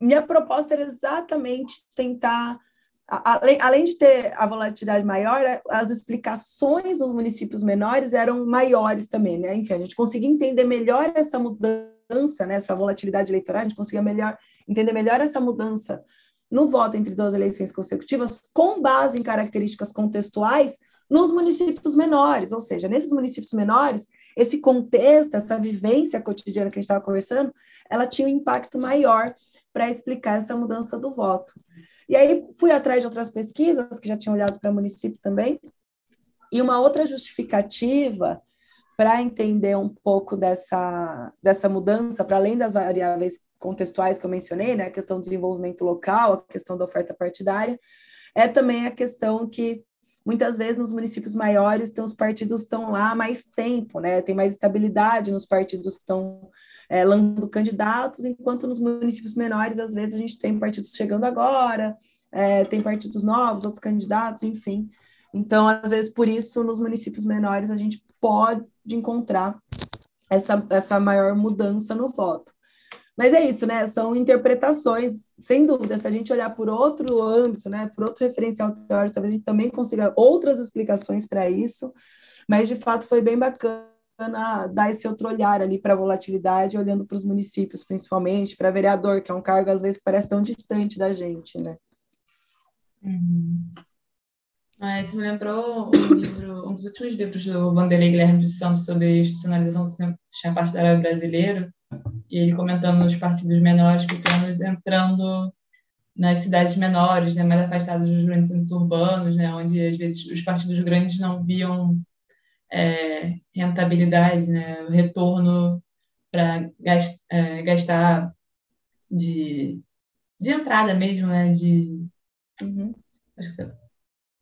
minha proposta era exatamente tentar, além, além de ter a volatilidade maior, as explicações dos municípios menores eram maiores também, né? Enfim, a gente conseguia entender melhor essa mudança, né? essa volatilidade eleitoral, a gente conseguia melhor, entender melhor essa mudança no voto entre duas eleições consecutivas, com base em características contextuais nos municípios menores, ou seja, nesses municípios menores, esse contexto, essa vivência cotidiana que a gente estava conversando, ela tinha um impacto maior para explicar essa mudança do voto. E aí fui atrás de outras pesquisas que já tinham olhado para município também, e uma outra justificativa para entender um pouco dessa, dessa mudança, para além das variáveis contextuais que eu mencionei, né, a questão do desenvolvimento local, a questão da oferta partidária, é também a questão que muitas vezes nos municípios maiores tem os partidos estão lá há mais tempo, né? Tem mais estabilidade nos partidos que estão é, lançando candidatos, enquanto nos municípios menores, às vezes, a gente tem partidos chegando agora, é, tem partidos novos, outros candidatos, enfim. Então, às vezes, por isso, nos municípios menores, a gente pode encontrar essa, essa maior mudança no voto. Mas é isso, né? São interpretações, sem dúvida. Se a gente olhar por outro âmbito, né, por outro referencial teórico, talvez a gente também consiga outras explicações para isso. Mas de fato foi bem bacana dar esse outro olhar ali para a volatilidade, olhando para os municípios, principalmente, para vereador, que é um cargo às vezes que parece tão distante da gente, né? Uhum. Ah, isso me lembrou um livro, um dos últimos livros do Vanderlei Guilherme de Santos sobre institucionalização do sistema partidário brasileiro, e ele comentando os partidos menores, pequenos, entrando nas cidades menores, né, mais afastadas dos grandes centros urbanos, né, onde às vezes os partidos grandes não viam é, rentabilidade, né, retorno para gast, é, gastar de, de entrada mesmo, né, de uhum.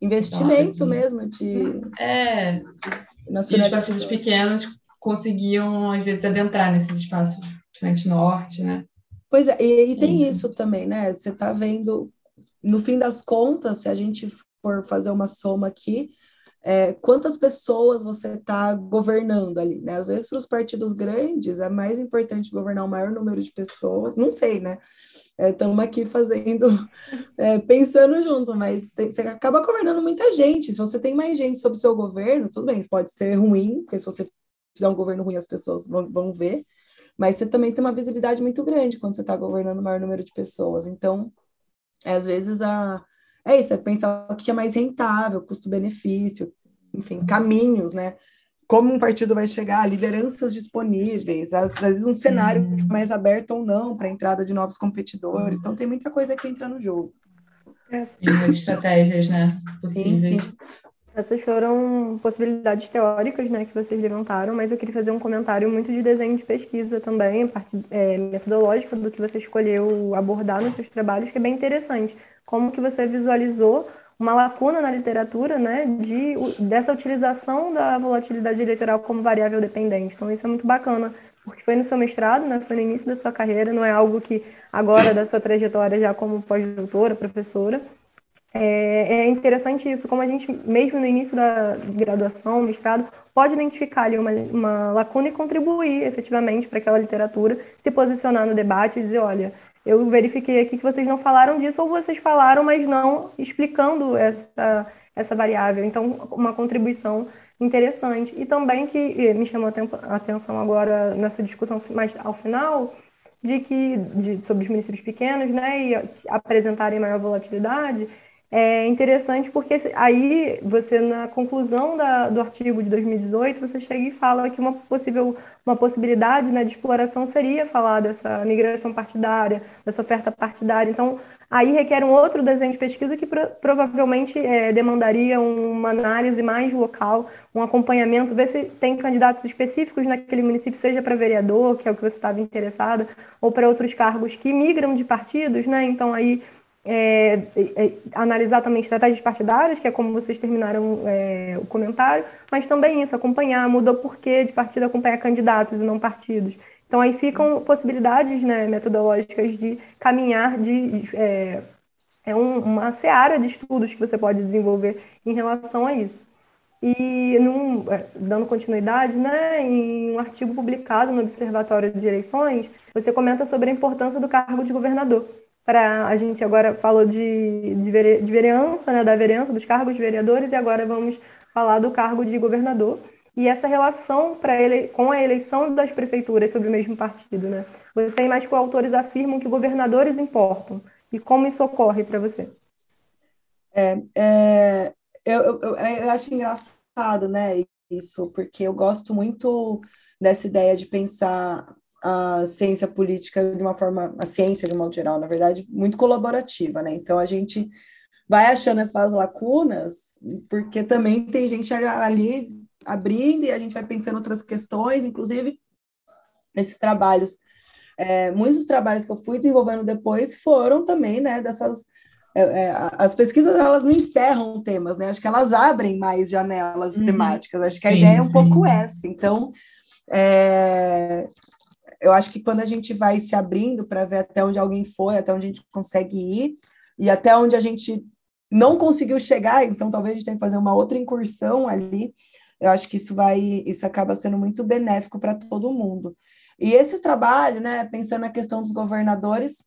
investimento de, mesmo de é, e os partidos pequenos conseguiam, às vezes, adentrar nesses espaços, principalmente norte, né? Pois é, e, e tem isso. isso também, né? Você está vendo, no fim das contas, se a gente for fazer uma soma aqui, é, quantas pessoas você está governando ali, né? Às vezes, para os partidos grandes, é mais importante governar o maior número de pessoas, não sei, né? Estamos é, aqui fazendo, é, pensando junto, mas tem, você acaba governando muita gente. Se você tem mais gente sob seu governo, tudo bem, pode ser ruim, porque se você fizer um governo ruim, as pessoas vão, vão ver, mas você também tem uma visibilidade muito grande quando você está governando o maior número de pessoas. Então, é, às vezes, a, é isso, é pensar o que é mais rentável, custo-benefício, enfim, caminhos, né? Como um partido vai chegar, lideranças disponíveis, às vezes um cenário uhum. mais aberto ou não para a entrada de novos competidores. Então tem muita coisa que entra no jogo. É. E estratégias, né? Possíveis. Sim, sim. Essas foram possibilidades teóricas, né, que vocês levantaram, mas eu queria fazer um comentário muito de desenho de pesquisa também, parte é, metodológica do que você escolheu abordar nos seus trabalhos, que é bem interessante como que você visualizou uma lacuna na literatura, né, de, dessa utilização da volatilidade eleitoral como variável dependente. Então, isso é muito bacana, porque foi no seu mestrado, né, foi no início da sua carreira, não é algo que agora, da sua trajetória já como pós-doutora, professora. É, é, interessante isso, como a gente, mesmo no início da graduação, mestrado, pode identificar ali uma, uma lacuna e contribuir efetivamente para aquela literatura, se posicionar no debate e dizer, olha, eu verifiquei aqui que vocês não falaram disso, ou vocês falaram, mas não explicando essa, essa variável. Então, uma contribuição interessante. E também que me chamou a atenção agora nessa discussão mais ao final, de que de, sobre os municípios pequenos, né, e apresentarem maior volatilidade, é interessante porque aí você, na conclusão da, do artigo de 2018, você chega e fala que uma possível uma possibilidade né, de exploração seria falar dessa migração partidária, dessa oferta partidária. Então, aí requer um outro desenho de pesquisa que pro, provavelmente é, demandaria uma análise mais local, um acompanhamento, ver se tem candidatos específicos naquele município, seja para vereador, que é o que você estava interessada, ou para outros cargos que migram de partidos, né? Então, aí é, é, analisar também estratégias partidárias, que é como vocês terminaram é, o comentário, mas também isso, acompanhar, mudou porquê de partido acompanhar candidatos e não partidos. Então aí ficam possibilidades né, metodológicas de caminhar, de é, é um, uma seara de estudos que você pode desenvolver em relação a isso. E num, é, dando continuidade, né, em um artigo publicado no Observatório de Eleições, você comenta sobre a importância do cargo de governador para a gente agora falou de, de, vere, de vereança, né, da vereança, dos cargos de vereadores, e agora vamos falar do cargo de governador. E essa relação para ele, com a eleição das prefeituras sobre o mesmo partido, né? Você e mais coautores afirmam que governadores importam. E como isso ocorre para você? É, é eu, eu, eu acho engraçado, né, isso, porque eu gosto muito dessa ideia de pensar a ciência política de uma forma, a ciência de modo geral, na verdade, muito colaborativa, né? Então a gente vai achando essas lacunas, porque também tem gente ali abrindo e a gente vai pensando outras questões, inclusive esses trabalhos, é, muitos dos trabalhos que eu fui desenvolvendo depois foram também, né, dessas é, é, as pesquisas elas não encerram temas, né? Acho que elas abrem mais janelas uhum. temáticas. Acho que a sim, ideia é um sim. pouco essa. Então, é, eu acho que quando a gente vai se abrindo para ver até onde alguém foi, até onde a gente consegue ir, e até onde a gente não conseguiu chegar, então talvez a gente tenha que fazer uma outra incursão ali, eu acho que isso vai, isso acaba sendo muito benéfico para todo mundo. E esse trabalho, né, pensando na questão dos governadores,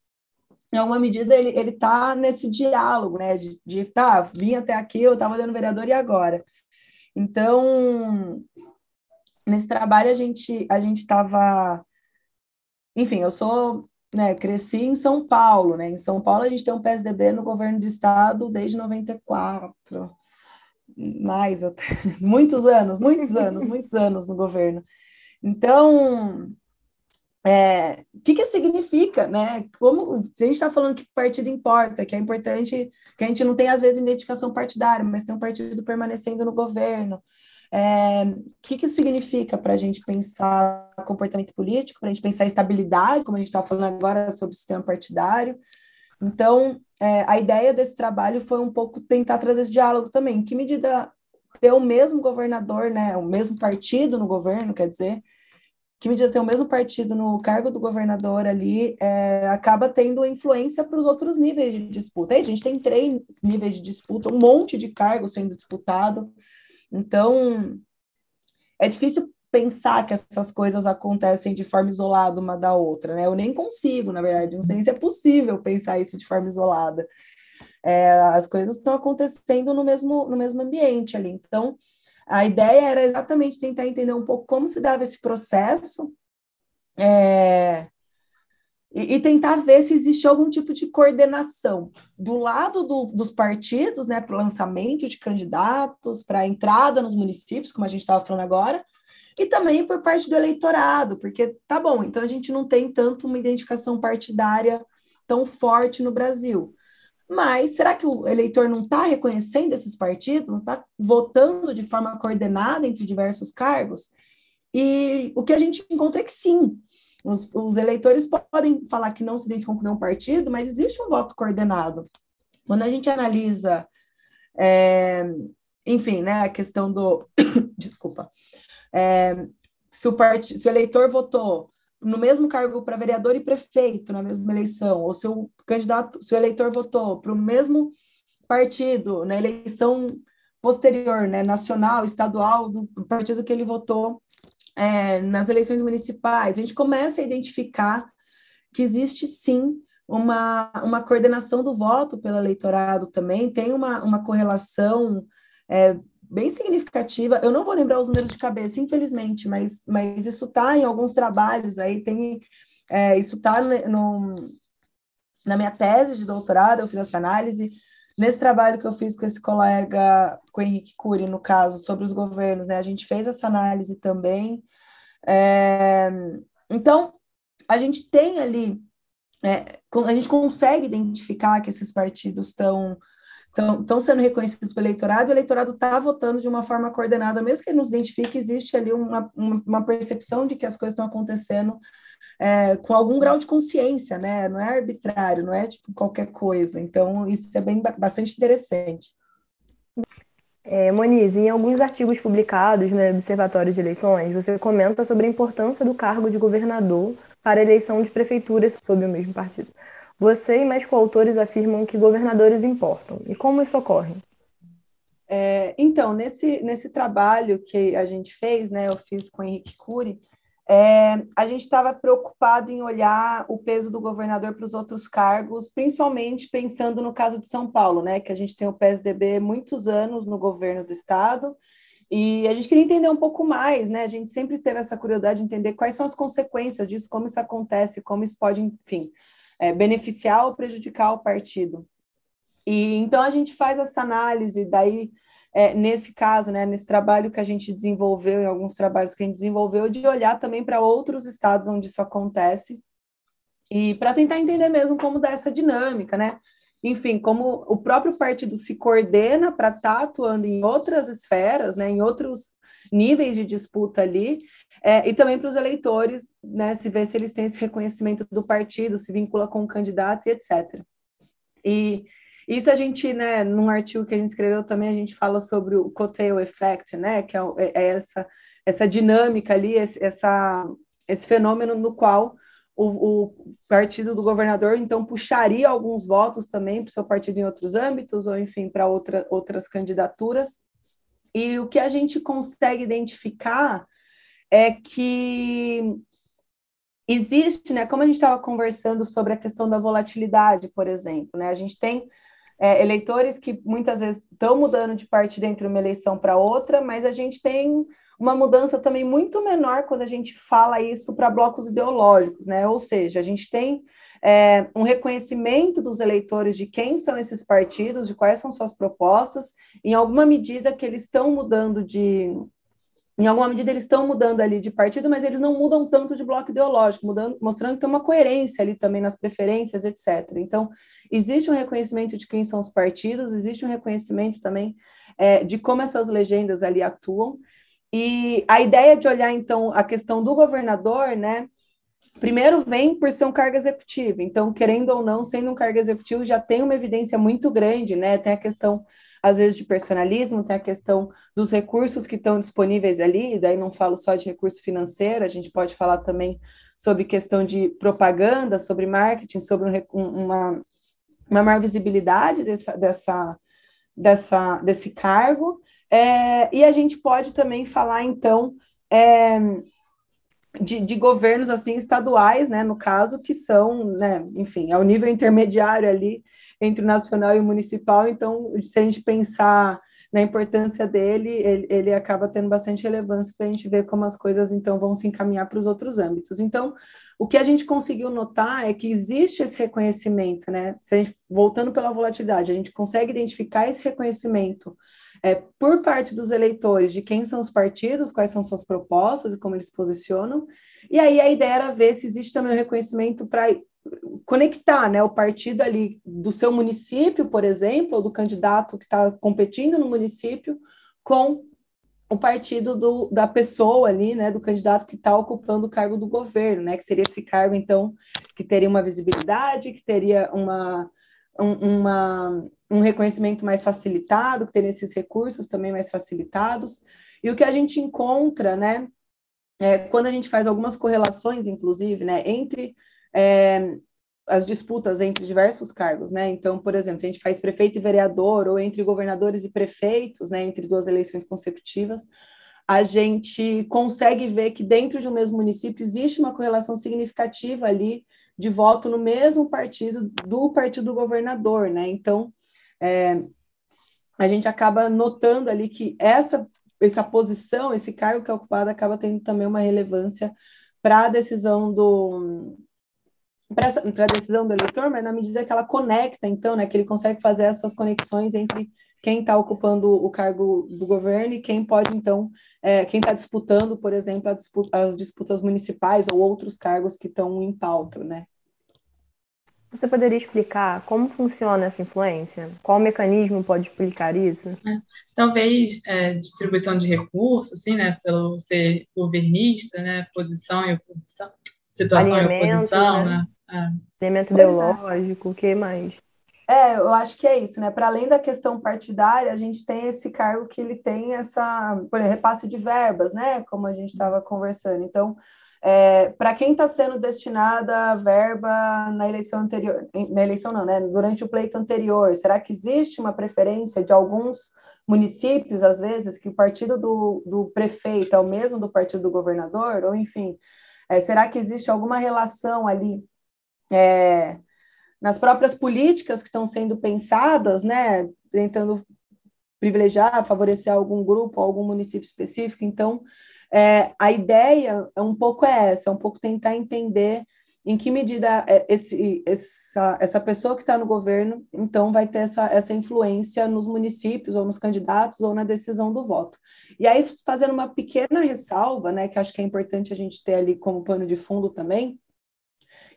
em alguma medida ele ele está nesse diálogo, né, de, de tá, vim até aqui, eu estava dando vereador e agora. Então, nesse trabalho a gente a gente estava enfim, eu sou, né, cresci em São Paulo, né? Em São Paulo a gente tem um PSDB no governo do estado desde 94. Mais até, muitos anos, muitos anos, muitos anos no governo. Então, é, o que, que significa, né? Como se a gente está falando que partido importa, que é importante que a gente não tem às vezes identificação partidária, mas tem um partido permanecendo no governo. É, o que, que isso significa para a gente pensar comportamento político, para a gente pensar estabilidade, como a gente está falando agora sobre o sistema partidário? Então, é, a ideia desse trabalho foi um pouco tentar trazer esse diálogo também. Em que medida ter o mesmo governador, né, o mesmo partido no governo, quer dizer, que medida tem o mesmo partido no cargo do governador ali, é, acaba tendo influência para os outros níveis de disputa. Aí a gente tem três níveis de disputa, um monte de cargos sendo disputado. Então, é difícil pensar que essas coisas acontecem de forma isolada uma da outra, né? Eu nem consigo, na verdade, não sei se é possível pensar isso de forma isolada. É, as coisas estão acontecendo no mesmo, no mesmo ambiente ali. Então, a ideia era exatamente tentar entender um pouco como se dava esse processo é, e, e, tentar ver se existe algum tipo de coordenação do lado do, dos partidos, né, para o lançamento de candidatos, para a entrada nos municípios, como a gente estava falando agora, e também por parte do eleitorado, porque tá bom, então a gente não tem tanto uma identificação partidária tão forte no Brasil. Mas será que o eleitor não está reconhecendo esses partidos, não está votando de forma coordenada entre diversos cargos? E o que a gente encontra é que sim, os, os eleitores podem falar que não se identificam com nenhum partido, mas existe um voto coordenado. Quando a gente analisa, é, enfim, né, a questão do. Desculpa é, se, o part... se o eleitor votou no mesmo cargo para vereador e prefeito na mesma eleição, ou se o candidato, se o eleitor votou para o mesmo partido na eleição posterior, né, nacional, estadual, do partido que ele votou é, nas eleições municipais, a gente começa a identificar que existe sim uma, uma coordenação do voto pelo eleitorado também, tem uma, uma correlação é, bem significativa. Eu não vou lembrar os números de cabeça, infelizmente, mas, mas isso está em alguns trabalhos aí, tem é, isso está na minha tese de doutorado, eu fiz essa análise. Nesse trabalho que eu fiz com esse colega, com o Henrique Cury, no caso, sobre os governos, né? A gente fez essa análise também. É, então, a gente tem ali, é, a gente consegue identificar que esses partidos estão estão sendo reconhecidos pelo eleitorado, o eleitorado está votando de uma forma coordenada, mesmo que ele nos identifique, existe ali uma, uma percepção de que as coisas estão acontecendo é, com algum grau de consciência, né? Não é arbitrário, não é tipo qualquer coisa. Então, isso é bem bastante interessante. É, Moniz, em alguns artigos publicados no Observatório de Eleições, você comenta sobre a importância do cargo de governador para a eleição de prefeituras sob o mesmo partido. Você e mais coautores afirmam que governadores importam. E como isso ocorre? É, então, nesse, nesse trabalho que a gente fez, né, eu fiz com o Henrique Cury, é, a gente estava preocupado em olhar o peso do governador para os outros cargos, principalmente pensando no caso de São Paulo, né, que a gente tem o PSDB muitos anos no governo do estado, e a gente queria entender um pouco mais, né? A gente sempre teve essa curiosidade de entender quais são as consequências disso, como isso acontece, como isso pode, enfim, é, beneficiar ou prejudicar o partido. E então a gente faz essa análise, daí é, nesse caso, né, nesse trabalho que a gente desenvolveu, em alguns trabalhos que a gente desenvolveu, de olhar também para outros estados onde isso acontece, e para tentar entender mesmo como dá essa dinâmica, né? Enfim, como o próprio partido se coordena para estar tá atuando em outras esferas, né, em outros níveis de disputa ali, é, e também para os eleitores, né, se ver se eles têm esse reconhecimento do partido, se vincula com o candidato e etc. E isso a gente, né, num artigo que a gente escreveu também, a gente fala sobre o cocktail effect, né, que é, é, é essa, essa dinâmica ali, essa, esse fenômeno no qual o, o, partido do governador, então, puxaria alguns votos também para o seu partido em outros âmbitos, ou enfim, para outra, outras candidaturas. E o que a gente consegue identificar é que existe, né, como a gente estava conversando sobre a questão da volatilidade, por exemplo, né, a gente tem é, eleitores que muitas vezes estão mudando de partido entre uma eleição para outra, mas a gente tem uma mudança também muito menor quando a gente fala isso para blocos ideológicos, né? Ou seja, a gente tem é, um reconhecimento dos eleitores de quem são esses partidos, de quais são suas propostas, em alguma medida que eles estão mudando de, em alguma medida eles estão mudando ali de partido, mas eles não mudam tanto de bloco ideológico, mudando, mostrando que tem uma coerência ali também nas preferências, etc. Então, existe um reconhecimento de quem são os partidos, existe um reconhecimento também é, de como essas legendas ali atuam, e a ideia de olhar, então, a questão do governador, né, primeiro vem por ser um cargo executivo, então, querendo ou não, sendo um cargo executivo, já tem uma evidência muito grande, né, tem a questão às vezes, de personalismo, tem a questão dos recursos que estão disponíveis ali, daí não falo só de recurso financeiro, a gente pode falar também sobre questão de propaganda, sobre marketing, sobre um, uma, uma maior visibilidade dessa, dessa, dessa, desse cargo, é, e a gente pode também falar, então, é, de, de, governos assim estaduais, né, no caso, que são, né, enfim, é o nível intermediário ali entre o nacional e o municipal, então, se a gente pensar na importância dele, ele, ele acaba tendo bastante relevância para a gente ver como as coisas, então, vão se encaminhar para os outros âmbitos. Então, o que a gente conseguiu notar é que existe esse reconhecimento, né, gente, voltando pela volatilidade, a gente consegue identificar esse reconhecimento é, por parte dos eleitores de quem são os partidos, quais são suas propostas e como eles se posicionam. E aí a ideia era ver se existe também o um reconhecimento para conectar né, o partido ali do seu município, por exemplo, ou do candidato que está competindo no município, com o partido do, da pessoa ali, né, do candidato que está ocupando o cargo do governo, né, que seria esse cargo, então, que teria uma visibilidade, que teria uma, um, uma, um reconhecimento mais facilitado, que teria esses recursos também mais facilitados. E o que a gente encontra, né, é, quando a gente faz algumas correlações, inclusive, né, entre é, as disputas entre diversos cargos, né? Então, por exemplo, se a gente faz prefeito e vereador, ou entre governadores e prefeitos, né, entre duas eleições consecutivas, a gente consegue ver que dentro de um mesmo município existe uma correlação significativa ali de voto no mesmo partido do partido do governador, né? Então, é, a gente acaba notando ali que essa, essa posição, esse cargo que é ocupado, acaba tendo também uma relevância para a decisão do para a decisão do eleitor, mas na medida que ela conecta, então, né, que ele consegue fazer essas conexões entre quem está ocupando o cargo do governo e quem pode, então, é, quem está disputando, por exemplo, disputa, as disputas municipais ou outros cargos que estão em pauta, né? Você poderia explicar como funciona essa influência? Qual mecanismo pode explicar isso? É, talvez é, distribuição de recursos, assim, né, pelo ser governista, né, posição e oposição, situação Alinhamento, e oposição, né? né? É. Alinhamento ideológico, o que mais? É, eu acho que é isso, né? Para além da questão partidária, a gente tem esse cargo que ele tem essa, por exemplo, repasse de verbas, né? Como a gente estava conversando. Então, é, para quem está sendo destinada a verba na eleição anterior, na eleição não, né? Durante o pleito anterior, será que existe uma preferência de alguns municípios, às vezes, que o partido do, do prefeito é o mesmo do partido do governador? Ou, enfim, é, será que existe alguma relação ali? É, nas próprias políticas que estão sendo pensadas, né, tentando privilegiar, favorecer algum grupo, algum município específico. Então, é, a ideia é um pouco essa, é um pouco tentar entender em que medida é, esse, essa, essa pessoa que está no governo, então, vai ter essa, essa influência nos municípios, ou nos candidatos, ou na decisão do voto. E aí, fazendo uma pequena ressalva, né, que acho que é importante a gente ter ali como pano de fundo também,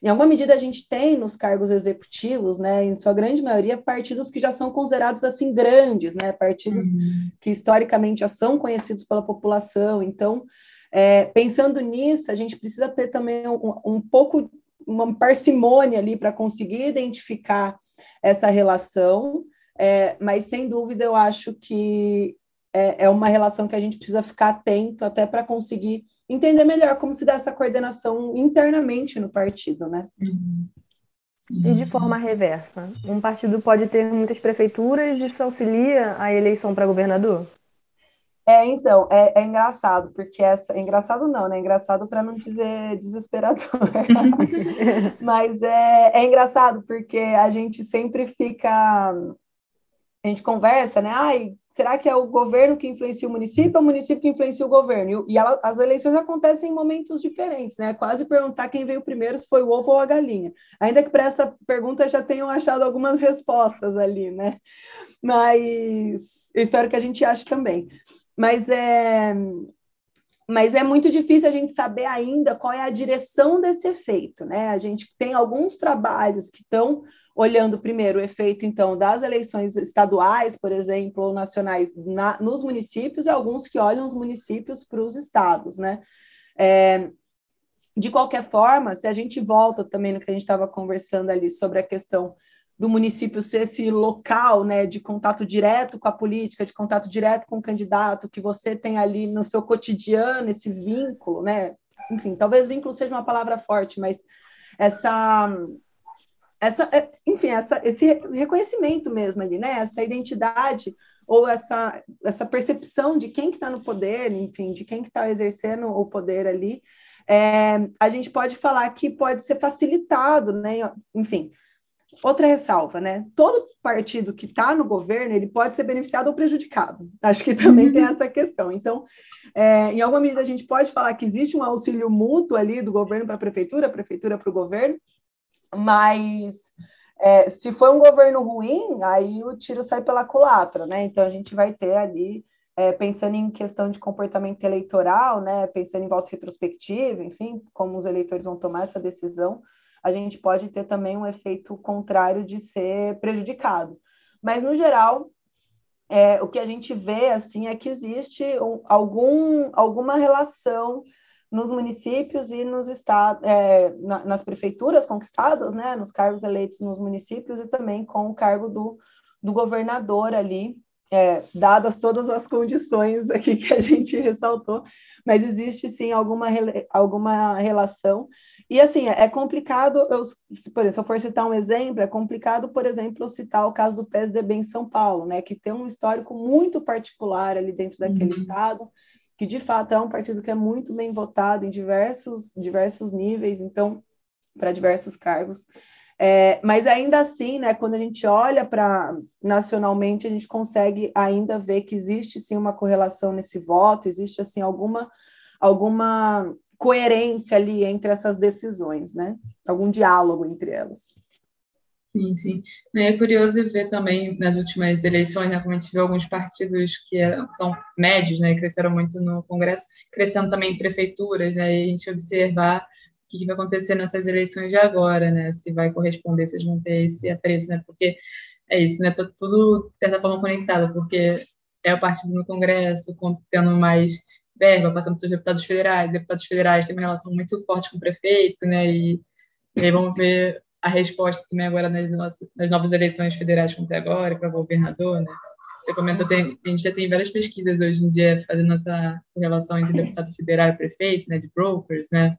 em alguma medida, a gente tem nos cargos executivos, né, em sua grande maioria, partidos que já são considerados assim grandes, né, partidos uhum. que historicamente já são conhecidos pela população. Então, é, pensando nisso, a gente precisa ter também um, um pouco uma parcimônia ali para conseguir identificar essa relação, é, mas sem dúvida eu acho que é, é uma relação que a gente precisa ficar atento até para conseguir entender melhor como se dá essa coordenação internamente no partido, né? Uhum. E de forma reversa, um partido pode ter muitas prefeituras, isso auxilia a eleição para governador? É, então, é, é, engraçado, porque essa. É engraçado não, né? É engraçado para não dizer desesperador. Mas é, é engraçado, porque a gente sempre fica. A gente conversa, né? Ai, Será que é o governo que influencia o município ou o município que influencia o governo? E, ela, as eleições acontecem em momentos diferentes, né? Quase perguntar quem veio primeiro, se foi o ovo ou a galinha. Ainda que para essa pergunta já tenham achado algumas respostas ali, né? Mas eu espero que a gente ache também. Mas é, mas é muito difícil a gente saber ainda qual é a direção desse efeito, né? A gente tem alguns trabalhos que estão olhando primeiro o efeito, então, das eleições estaduais, por exemplo, ou nacionais na, nos municípios, e alguns que olham os municípios para os estados, né? É, de qualquer forma, se a gente volta também no que a gente estava conversando ali sobre a questão do município ser esse local né, de contato direto com a política, de contato direto com o candidato, que você tem ali no seu cotidiano esse vínculo, né? Enfim, talvez vínculo seja uma palavra forte, mas essa essa, é, enfim, essa, esse reconhecimento mesmo ali, né? Essa identidade ou essa, essa percepção de quem que está no poder, enfim, de quem que está exercendo o poder ali, é, a gente pode falar que pode ser facilitado, né? Enfim, outra ressalva, né? Todo partido que está no governo, ele pode ser beneficiado ou prejudicado. Acho que também tem essa questão. Então, é, em alguma medida, a gente pode falar que existe um auxílio mútuo ali do governo para a prefeitura, prefeitura para o governo, mas é, se for um governo ruim, aí o tiro sai pela culatra, né? Então a gente vai ter ali, é, pensando em questão de comportamento eleitoral, né? Pensando em voto retrospectivo, enfim, como os eleitores vão tomar essa decisão, a gente pode ter também um efeito contrário de ser prejudicado. Mas, no geral, é, o que a gente vê assim é que existe um, algum, alguma relação nos municípios e nos estados, é, na, nas prefeituras conquistadas, né, nos cargos eleitos nos municípios e também com o cargo do, do governador ali, é, dadas todas as condições aqui que a gente ressaltou, mas existe sim alguma, alguma relação. E assim, é complicado, eu, por exemplo, se eu for citar um exemplo, é complicado, por exemplo, citar o caso do PSDB em São Paulo, né, que tem um histórico muito particular ali dentro daquele uhum. estado, que de fato é um partido que é muito bem votado em diversos, diversos níveis, então, para diversos cargos. É, mas ainda assim, né, quando a gente olha para nacionalmente, a gente consegue ainda ver que existe sim uma correlação nesse voto, existe assim alguma, alguma coerência ali entre essas decisões, né? Algum diálogo entre elas. Sim, sim. É curioso ver também nas últimas eleições, né, como a gente viu alguns partidos que são médios, né, cresceram muito no Congresso, crescendo também em prefeituras, né, e a gente observar o que vai acontecer nessas eleições de agora, né, se vai corresponder, se eles vão ter esse apreço, né, porque é isso, né, tá tudo de certa forma conectado, porque é o partido no Congresso tendo mais verba, passando para os deputados federais, deputados federais têm uma relação muito forte com o prefeito, né, e, e aí vamos ver a resposta também agora nas, nossas, nas novas eleições federais como tem agora, para governador, né? Você comentou, tem, a gente já tem várias pesquisas hoje em dia fazendo essa relação entre deputado federal e prefeito, né, de brokers, né?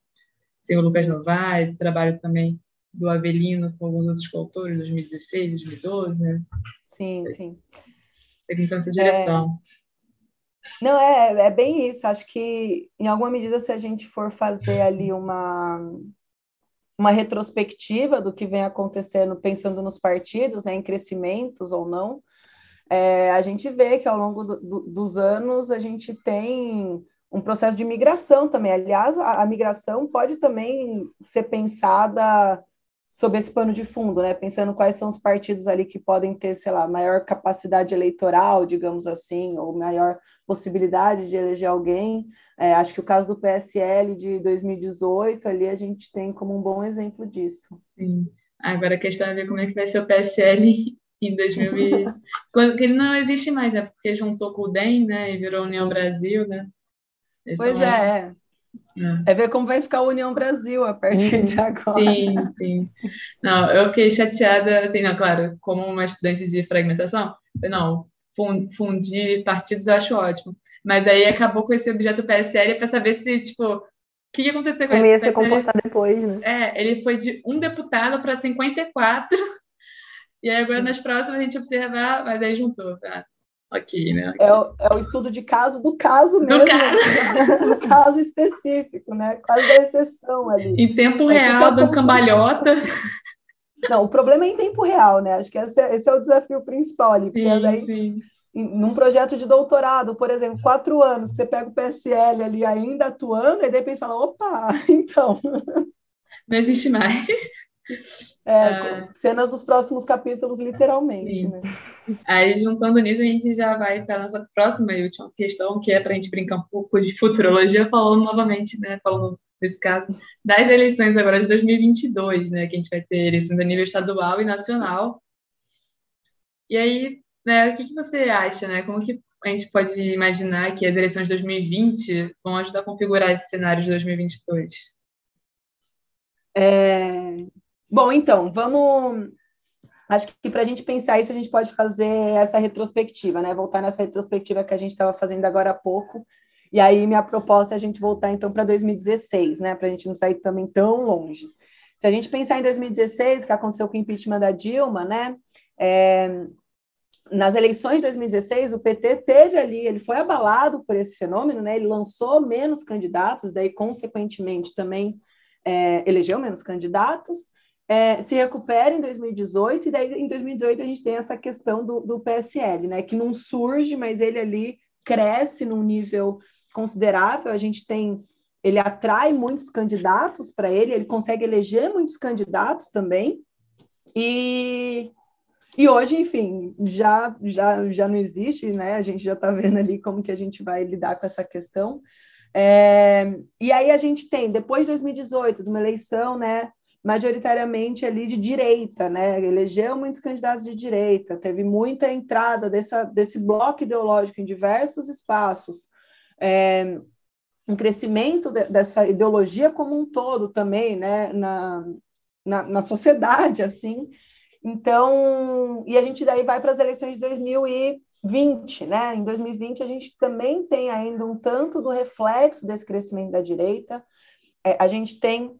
O Lucas Novaes, trabalho também do Avelino com alguns outros coautores, 2016, 2012, né? Sim, sim. Tem então essa direção. É... Não, é, é bem isso. Acho que, em alguma medida, se a gente for fazer ali uma, uma retrospectiva do que vem acontecendo, pensando nos partidos, né, em crescimentos ou não, é, a gente vê que ao longo do, do, dos anos a gente tem um processo de migração também. Aliás, a, a migração pode também ser pensada sob esse pano de fundo, né? Pensando quais são os partidos ali que podem ter, sei lá, maior capacidade eleitoral, digamos assim, ou maior possibilidade de eleger alguém. É, acho que o caso do PSL de 2018 ali a gente tem como um bom exemplo disso. Sim. Agora a questão é ver como é que vai ser o PSL em 2000 quando ele não existe mais, é porque juntou com o DEM, né, e virou União Brasil, né? Esse pois é, é. É. é ver como vai ficar a União Brasil a partir de agora. Sim, sim. Não, eu fiquei chateada, assim, não, claro, como uma estudante de fragmentação, não, fundir partidos eu acho ótimo. Mas aí acabou com esse objeto PSL para saber se, tipo, o que ia acontecer com ele. Como ia se comportar depois, né? É, ele foi de um deputado para 54, e aí agora nas próximas a gente observar, mas aí juntou, tá? Aqui, né? É, o, é o estudo de caso do caso mesmo, do caso, caso específico, né? Quase da exceção ali. Em tempo é, real, dando cambalhota. Não, o problema é em tempo real, né? Acho que esse é, esse é o desafio principal ali, porque sim, daí, sim. num projeto de doutorado, por exemplo, quatro anos, você pega o PSL ali ainda atuando, e de repente fala, opa, então... Não existe mais. É, ah, cenas dos próximos capítulos, literalmente. Né? Aí, juntando nisso, a gente já vai para a nossa próxima e última questão, que é para a gente brincar um pouco de futurologia, falando novamente, né, falando nesse caso, das eleições agora de 2022, né, que a gente vai ter eleições a nível estadual e nacional. E aí, né, o que, que você acha, né, como que a gente pode imaginar que as eleições de 2020 vão ajudar a configurar esse cenário de 2022? É, Bom, então, vamos acho que para a gente pensar isso, a gente pode fazer essa retrospectiva, né? Voltar nessa retrospectiva que a gente estava fazendo agora há pouco. E aí, minha proposta é a gente voltar então para 2016, né? Para a gente não sair também tão longe. Se a gente pensar em 2016, que aconteceu com o impeachment da Dilma, né? É, nas eleições de 2016, o PT teve ali, ele foi abalado por esse fenômeno, né? Ele lançou menos candidatos, daí, consequentemente, também é, elegeu menos candidatos é, se recupera em 2018, e daí em 2018 a gente tem essa questão do, do PSL, né? Que não surge, mas ele ali cresce num nível considerável. A gente tem, ele atrai muitos candidatos para ele, ele consegue eleger muitos candidatos também. E, e hoje, enfim, já, já, já não existe, né? A gente já está vendo ali como que a gente vai lidar com essa questão. É, e aí a gente tem, depois de 2018, de uma eleição, né? Majoritariamente ali de direita, né? Elegeu muitos candidatos de direita, teve muita entrada dessa, desse bloco ideológico em diversos espaços, é, um crescimento de, dessa ideologia como um todo também, né? Na, na, na sociedade, assim. Então, e a gente daí vai para as eleições de 2020, né? Em 2020 a gente também tem ainda um tanto do reflexo desse crescimento da direita. É, a gente tem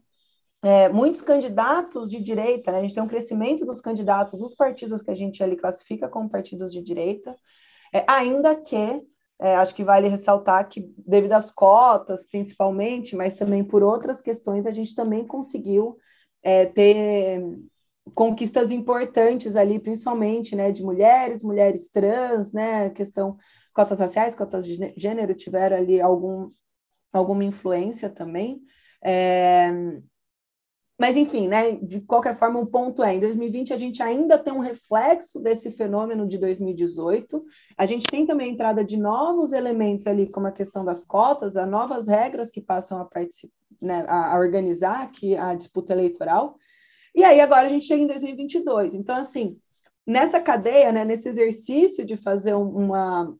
é, muitos candidatos de direita, né? a gente tem um crescimento dos candidatos dos partidos que a gente ali classifica como partidos de direita, é, ainda que é, acho que vale ressaltar que, devido às cotas, principalmente, mas também por outras questões, a gente também conseguiu é, ter conquistas importantes ali, principalmente, né, de mulheres, mulheres trans, né, questão cotas raciais, cotas de gênero tiveram ali algum, alguma influência também. É, mas, enfim, né, de qualquer forma, o um ponto é, em 2020 a gente ainda tem um reflexo desse fenômeno de 2018, a gente tem também a entrada de novos elementos ali, como a questão das cotas, as novas regras que passam a, né, a organizar aqui a disputa eleitoral, e aí agora a gente chega em 2022. Então, assim, nessa cadeia, né, nesse exercício de fazer uma,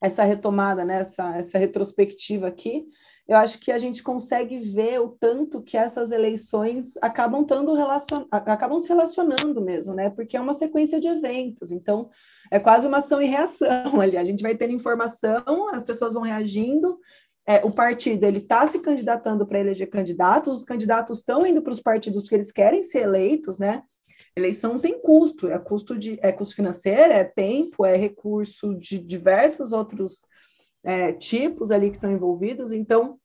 essa retomada, né, essa, essa retrospectiva aqui, eu acho que a gente consegue ver o tanto que essas eleições acabam tendo relacion... acabam se relacionando mesmo, né? Porque é uma sequência de eventos, então é quase uma ação e reação ali. A gente vai tendo informação, as pessoas vão reagindo, é, o partido ele está se candidatando para eleger candidatos, os candidatos estão indo para os partidos que eles querem ser eleitos, né? Eleição tem custo, é custo de é custo financeiro, é tempo, é recurso de diversos outros é, tipos ali que estão envolvidos, então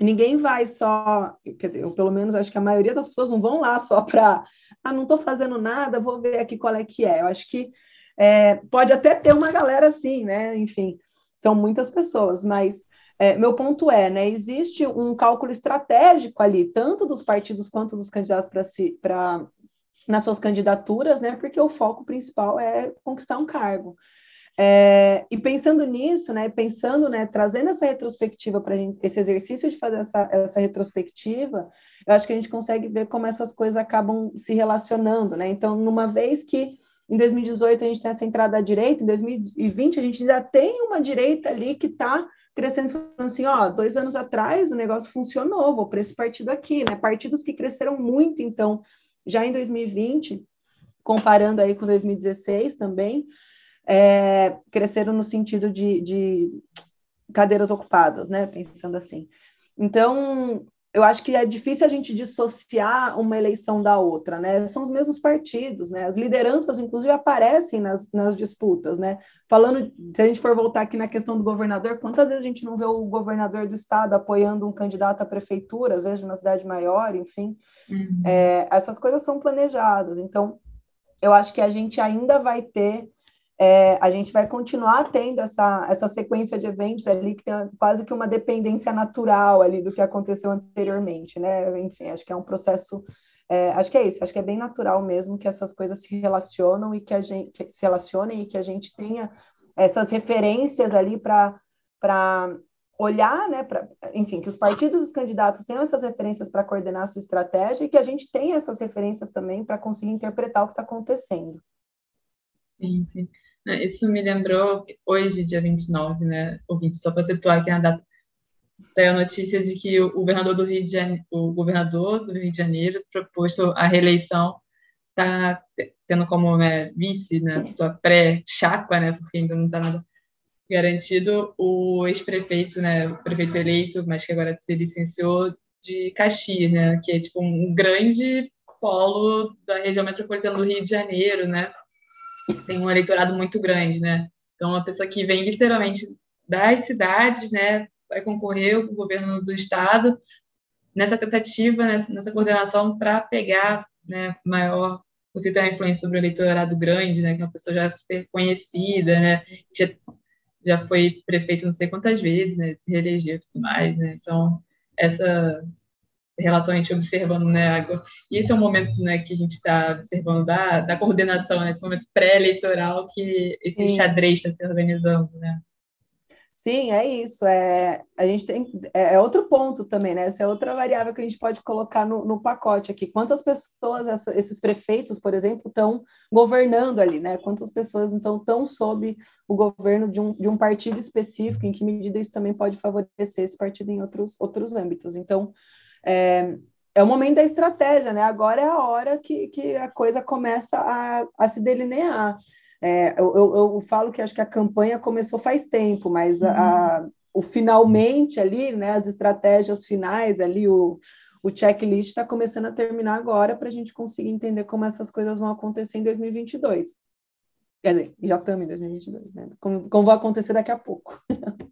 ninguém vai só, quer dizer, eu pelo menos acho que a maioria das pessoas não vão lá só para, ah, não estou fazendo nada, vou ver aqui qual é que é. Eu acho que é, pode até ter uma galera assim, né? Enfim, são muitas pessoas, mas é, meu ponto é, né? Existe um cálculo estratégico ali, tanto dos partidos quanto dos candidatos para si, para nas suas candidaturas, né? Porque o foco principal é conquistar um cargo. É, e pensando nisso, né, pensando, né, trazendo essa retrospectiva para esse exercício de fazer essa, essa retrospectiva, eu acho que a gente consegue ver como essas coisas acabam se relacionando, né? Então, numa vez que em 2018 a gente tem essa entrada à direita, em 2020 a gente ainda tem uma direita ali que está crescendo, falando assim, ó, dois anos atrás o negócio funcionou, vou para esse partido aqui, né? Partidos que cresceram muito, então, já em 2020, comparando aí com 2016 também, é, cresceram no sentido de, de cadeiras ocupadas, né? Pensando assim. Então, eu acho que é difícil a gente dissociar uma eleição da outra, né? São os mesmos partidos, né? As lideranças, inclusive, aparecem nas, nas disputas, né? Falando, se a gente for voltar aqui na questão do governador, quantas vezes a gente não vê o governador do estado apoiando um candidato à prefeitura, às vezes de uma cidade maior, enfim. Uhum. É, essas coisas são planejadas. Então, eu acho que a gente ainda vai ter é, a gente vai continuar tendo essa, essa sequência de eventos ali que tem quase que uma dependência natural ali do que aconteceu anteriormente, né? Enfim, acho que é um processo, é, acho que é isso, acho que é bem natural mesmo que essas coisas se relacionam e que a gente que se relacionem e que a gente tenha essas referências ali para olhar, né, pra, enfim, que os partidos e os candidatos tenham essas referências para coordenar a sua estratégia e que a gente tenha essas referências também para conseguir interpretar o que está acontecendo. Sim, sim. Né, isso me lembrou hoje, dia 29, né, ouvinte, só para situar aqui na data, saiu a notícia de que o governador do Rio de Janeiro, o governador do Rio de Janeiro proposto a reeleição está tendo como né, vice, né, sua pré-chapa, né, porque ainda não está nada garantido, o ex-prefeito, né, o prefeito eleito, mas que agora se licenciou, de Caxias, né, que é tipo um grande polo da região metropolitana do Rio de Janeiro, né, tem um eleitorado muito grande, né, então uma pessoa que vem literalmente das cidades, né, vai concorrer o governo do estado nessa tentativa, nessa coordenação para pegar, né, maior você tem uma influência sobre o eleitorado grande, né, que é uma pessoa já super conhecida, né, já, já foi prefeito não sei quantas vezes, né, se reelegeu e tudo mais, né, então essa relação a gente observando, né, e esse é um momento, né, que a gente está observando da, da coordenação, né, esse momento pré-eleitoral que esse Sim. xadrez está se organizando, né. Sim, é isso. É, a gente tem é, é, outro ponto também, né? Essa é outra variável que a gente pode colocar no, no pacote aqui. Quantas pessoas essa, esses prefeitos, por exemplo, estão governando ali, né? Quantas pessoas então estão sob o governo de um, de um partido específico? Em que medida isso também pode favorecer esse partido em outros outros âmbitos? Então, é, é o momento da estratégia, né? Agora é a hora que, que a coisa começa a, a se delinear. É, eu, eu, eu, falo que acho que a campanha começou faz tempo, mas uhum. a, o finalmente ali, né, as estratégias finais ali, o, o checklist está começando a terminar agora para a gente conseguir entender como essas coisas vão acontecer em 2022. Quer dizer, já estamos em 2022, né? Como, como vai acontecer daqui a pouco.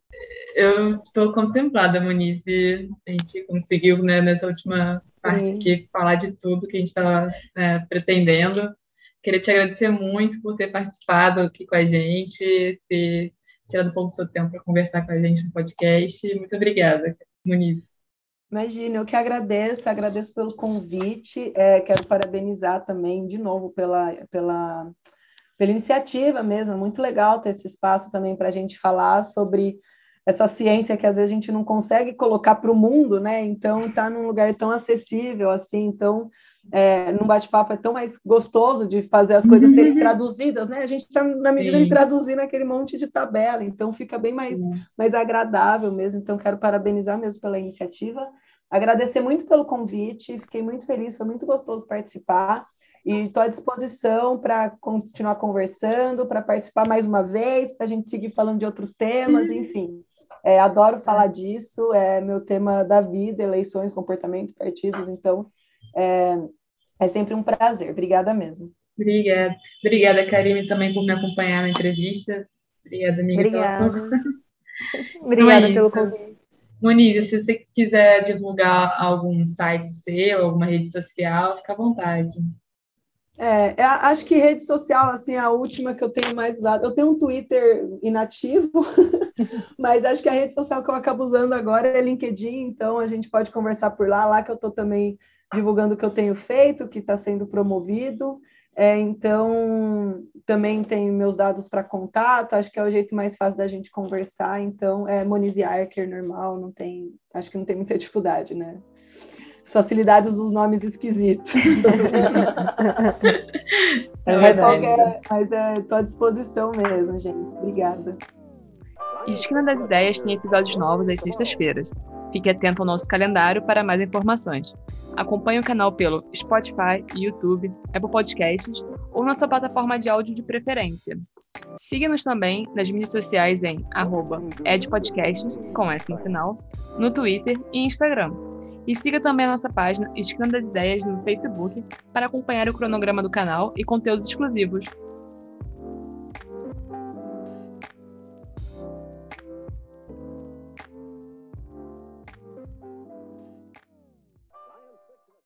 Eu estou contemplada, Moniz, a gente conseguiu, né, nessa última parte aqui, falar de tudo que a gente estava né, pretendendo. Queria te agradecer muito por ter participado aqui com a gente, ter tirado um pouco do seu tempo para conversar com a gente no podcast. Muito obrigada, Muniz. Imagina, eu que agradeço, agradeço pelo convite, é, quero parabenizar também, de novo, pela, pela, pela iniciativa mesmo, muito legal ter esse espaço também para a gente falar sobre essa ciência que às vezes a gente não consegue colocar para o mundo, né? Então, está num lugar tão acessível assim, então é, num bate-papo é tão mais gostoso de fazer as coisas serem uhum. traduzidas, né? A gente está na medida Sim. de traduzir naquele monte de tabela, então fica bem mais, mais agradável mesmo. Então, quero parabenizar mesmo pela iniciativa, agradecer muito pelo convite, fiquei muito feliz, foi muito gostoso participar. E estou à disposição para continuar conversando, para participar mais uma vez, para a gente seguir falando de outros temas, uhum. enfim. É, adoro falar disso, é meu tema da vida, eleições, comportamento, partidos, então é, é sempre um prazer. Obrigada mesmo. Obrigada. Obrigada, Karine, também por me acompanhar na entrevista. Obrigada, amiga. Obrigada. Obrigada então é pelo convite. Monique, se você quiser divulgar algum site seu, alguma rede social, fica à vontade. É, acho que rede social, assim, a última que eu tenho mais usado. Eu tenho um Twitter inativo, mas acho que a rede social que eu acabo usando agora é LinkedIn, então a gente pode conversar por lá, lá que eu estou também divulgando o que eu tenho feito, o que está sendo promovido. É, então, também tenho meus dados para contato, acho que é o jeito mais fácil da gente conversar. Então, é Monize Archer normal, não tem, acho que não tem muita dificuldade, né? Facilidades dos nomes esquisitos. é, mas, qualquer, mas é, estou à disposição mesmo, gente. Obrigada. Esquina das Ideias tem episódios novos às sextas-feiras. Fique atento ao nosso calendário para mais informações. Acompanhe o canal pelo Spotify, YouTube, Apple Podcasts ou na sua plataforma de áudio de preferência. Siga-nos também nas mídias sociais em edpodcasts, com S no final, no Twitter e Instagram. E siga também a nossa página Esquina das Ideias no Facebook para acompanhar o cronograma do canal e conteúdos exclusivos.